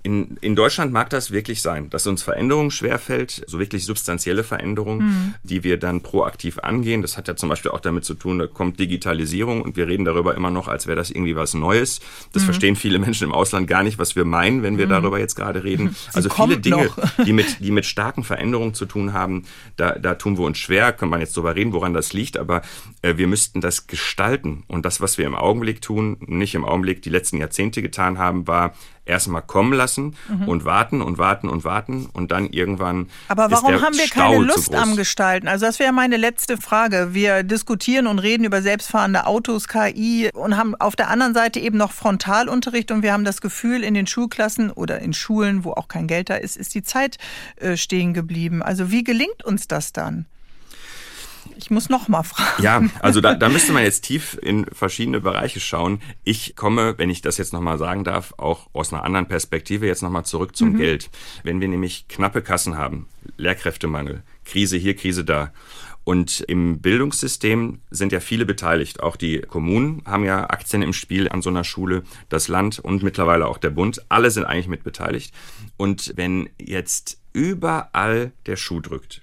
In, in Deutschland mag das wirklich sein, dass uns Veränderung schwerfällt, so wirklich substanzielle Veränderungen, mhm. die wir dann proaktiv angehen. Das hat ja zum Beispiel auch damit zu tun, da kommt Digitalisierung und wir reden darüber immer noch, als wäre das irgendwie was Neues. Das mhm. verstehen viele Menschen im Ausland gar nicht, was wir meinen, wenn wir mhm. darüber jetzt gerade reden. Sie also viele Dinge, die mit, die mit starken Veränderungen zu tun haben, da, da tun wir uns schwer, können wir jetzt darüber reden, woran das liegt, aber äh, wir müssten das gestalten. Und das, was wir im Augenblick tun, nicht im Augenblick die letzten Jahrzehnte getan haben, war erstmal kommen lassen mhm. und warten und warten und warten und dann irgendwann. Aber warum haben wir Stau keine Lust am Gestalten? Also das wäre meine letzte Frage. Wir diskutieren und reden über selbstfahrende Autos, KI und haben auf der anderen Seite eben noch Frontalunterricht und wir haben das Gefühl, in den Schulklassen oder in Schulen, wo auch kein Geld da ist, ist die Zeit äh, stehen geblieben. Also wie gelingt uns das dann? Ich muss noch mal fragen. Ja, also da, da müsste man jetzt tief in verschiedene Bereiche schauen. Ich komme, wenn ich das jetzt noch mal sagen darf, auch aus einer anderen Perspektive jetzt noch mal zurück zum mhm. Geld. Wenn wir nämlich knappe Kassen haben, Lehrkräftemangel, Krise hier, Krise da. Und im Bildungssystem sind ja viele beteiligt. Auch die Kommunen haben ja Aktien im Spiel an so einer Schule, das Land und mittlerweile auch der Bund. Alle sind eigentlich mit beteiligt. Und wenn jetzt überall der Schuh drückt,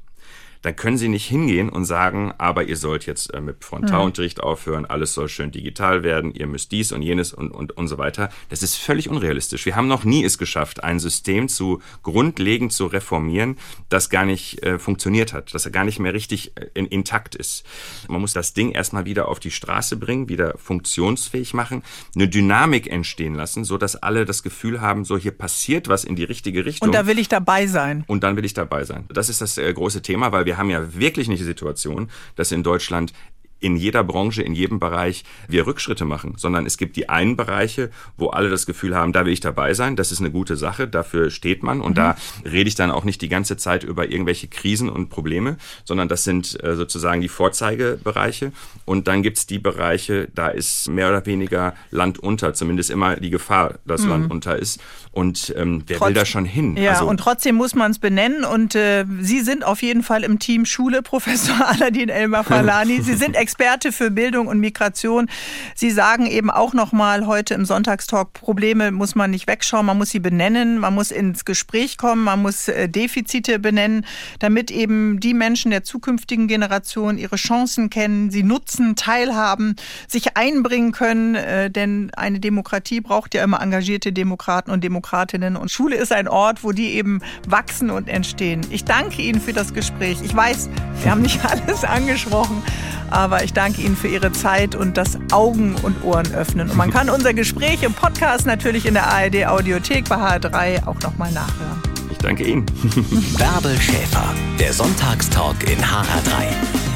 dann können Sie nicht hingehen und sagen, aber ihr sollt jetzt äh, mit Frontalunterricht mhm. aufhören, alles soll schön digital werden, ihr müsst dies und jenes und, und, und so weiter. Das ist völlig unrealistisch. Wir haben noch nie es geschafft, ein System zu grundlegend zu reformieren, das gar nicht äh, funktioniert hat, das gar nicht mehr richtig äh, in, intakt ist. Man muss das Ding erstmal wieder auf die Straße bringen, wieder funktionsfähig machen, eine Dynamik entstehen lassen, so dass alle das Gefühl haben, so hier passiert was in die richtige Richtung. Und da will ich dabei sein. Und dann will ich dabei sein. Das ist das äh, große Thema, weil wir wir haben ja wirklich nicht die Situation, dass in Deutschland in jeder Branche, in jedem Bereich wir Rückschritte machen, sondern es gibt die einen Bereiche, wo alle das Gefühl haben, da will ich dabei sein, das ist eine gute Sache, dafür steht man und mhm. da rede ich dann auch nicht die ganze Zeit über irgendwelche Krisen und Probleme, sondern das sind äh, sozusagen die Vorzeigebereiche und dann gibt's die Bereiche, da ist mehr oder weniger Land unter, zumindest immer die Gefahr, dass mhm. Land unter ist und ähm, wer Trotz, will da schon hin? Ja, also, und trotzdem muss man es benennen und äh, Sie sind auf jeden Fall im Team Schule, Professor Aladin Elmar Falani. Sie sind Experte für Bildung und Migration. Sie sagen eben auch nochmal heute im Sonntagstalk, Probleme muss man nicht wegschauen, man muss sie benennen, man muss ins Gespräch kommen, man muss äh, Defizite benennen, damit eben die Menschen der zukünftigen Generation ihre Chancen kennen, sie nutzen, teilhaben, sich einbringen können. Äh, denn eine Demokratie braucht ja immer engagierte Demokraten und Demokratinnen. Und Schule ist ein Ort, wo die eben wachsen und entstehen. Ich danke Ihnen für das Gespräch. Ich weiß, wir haben nicht alles angesprochen, aber ich danke Ihnen für Ihre Zeit und das Augen und Ohren öffnen. Und man kann unser Gespräch im Podcast natürlich in der ARD Audiothek bei HR3 auch nochmal nachhören. Ich danke Ihnen. Bärbel Schäfer, der Sonntagstalk in HR3.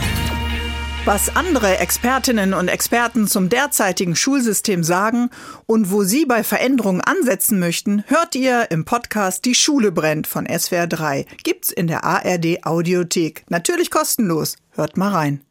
Was andere Expertinnen und Experten zum derzeitigen Schulsystem sagen und wo sie bei Veränderungen ansetzen möchten, hört ihr im Podcast Die Schule brennt von SWR 3. Gibt's in der ARD Audiothek. Natürlich kostenlos. Hört mal rein.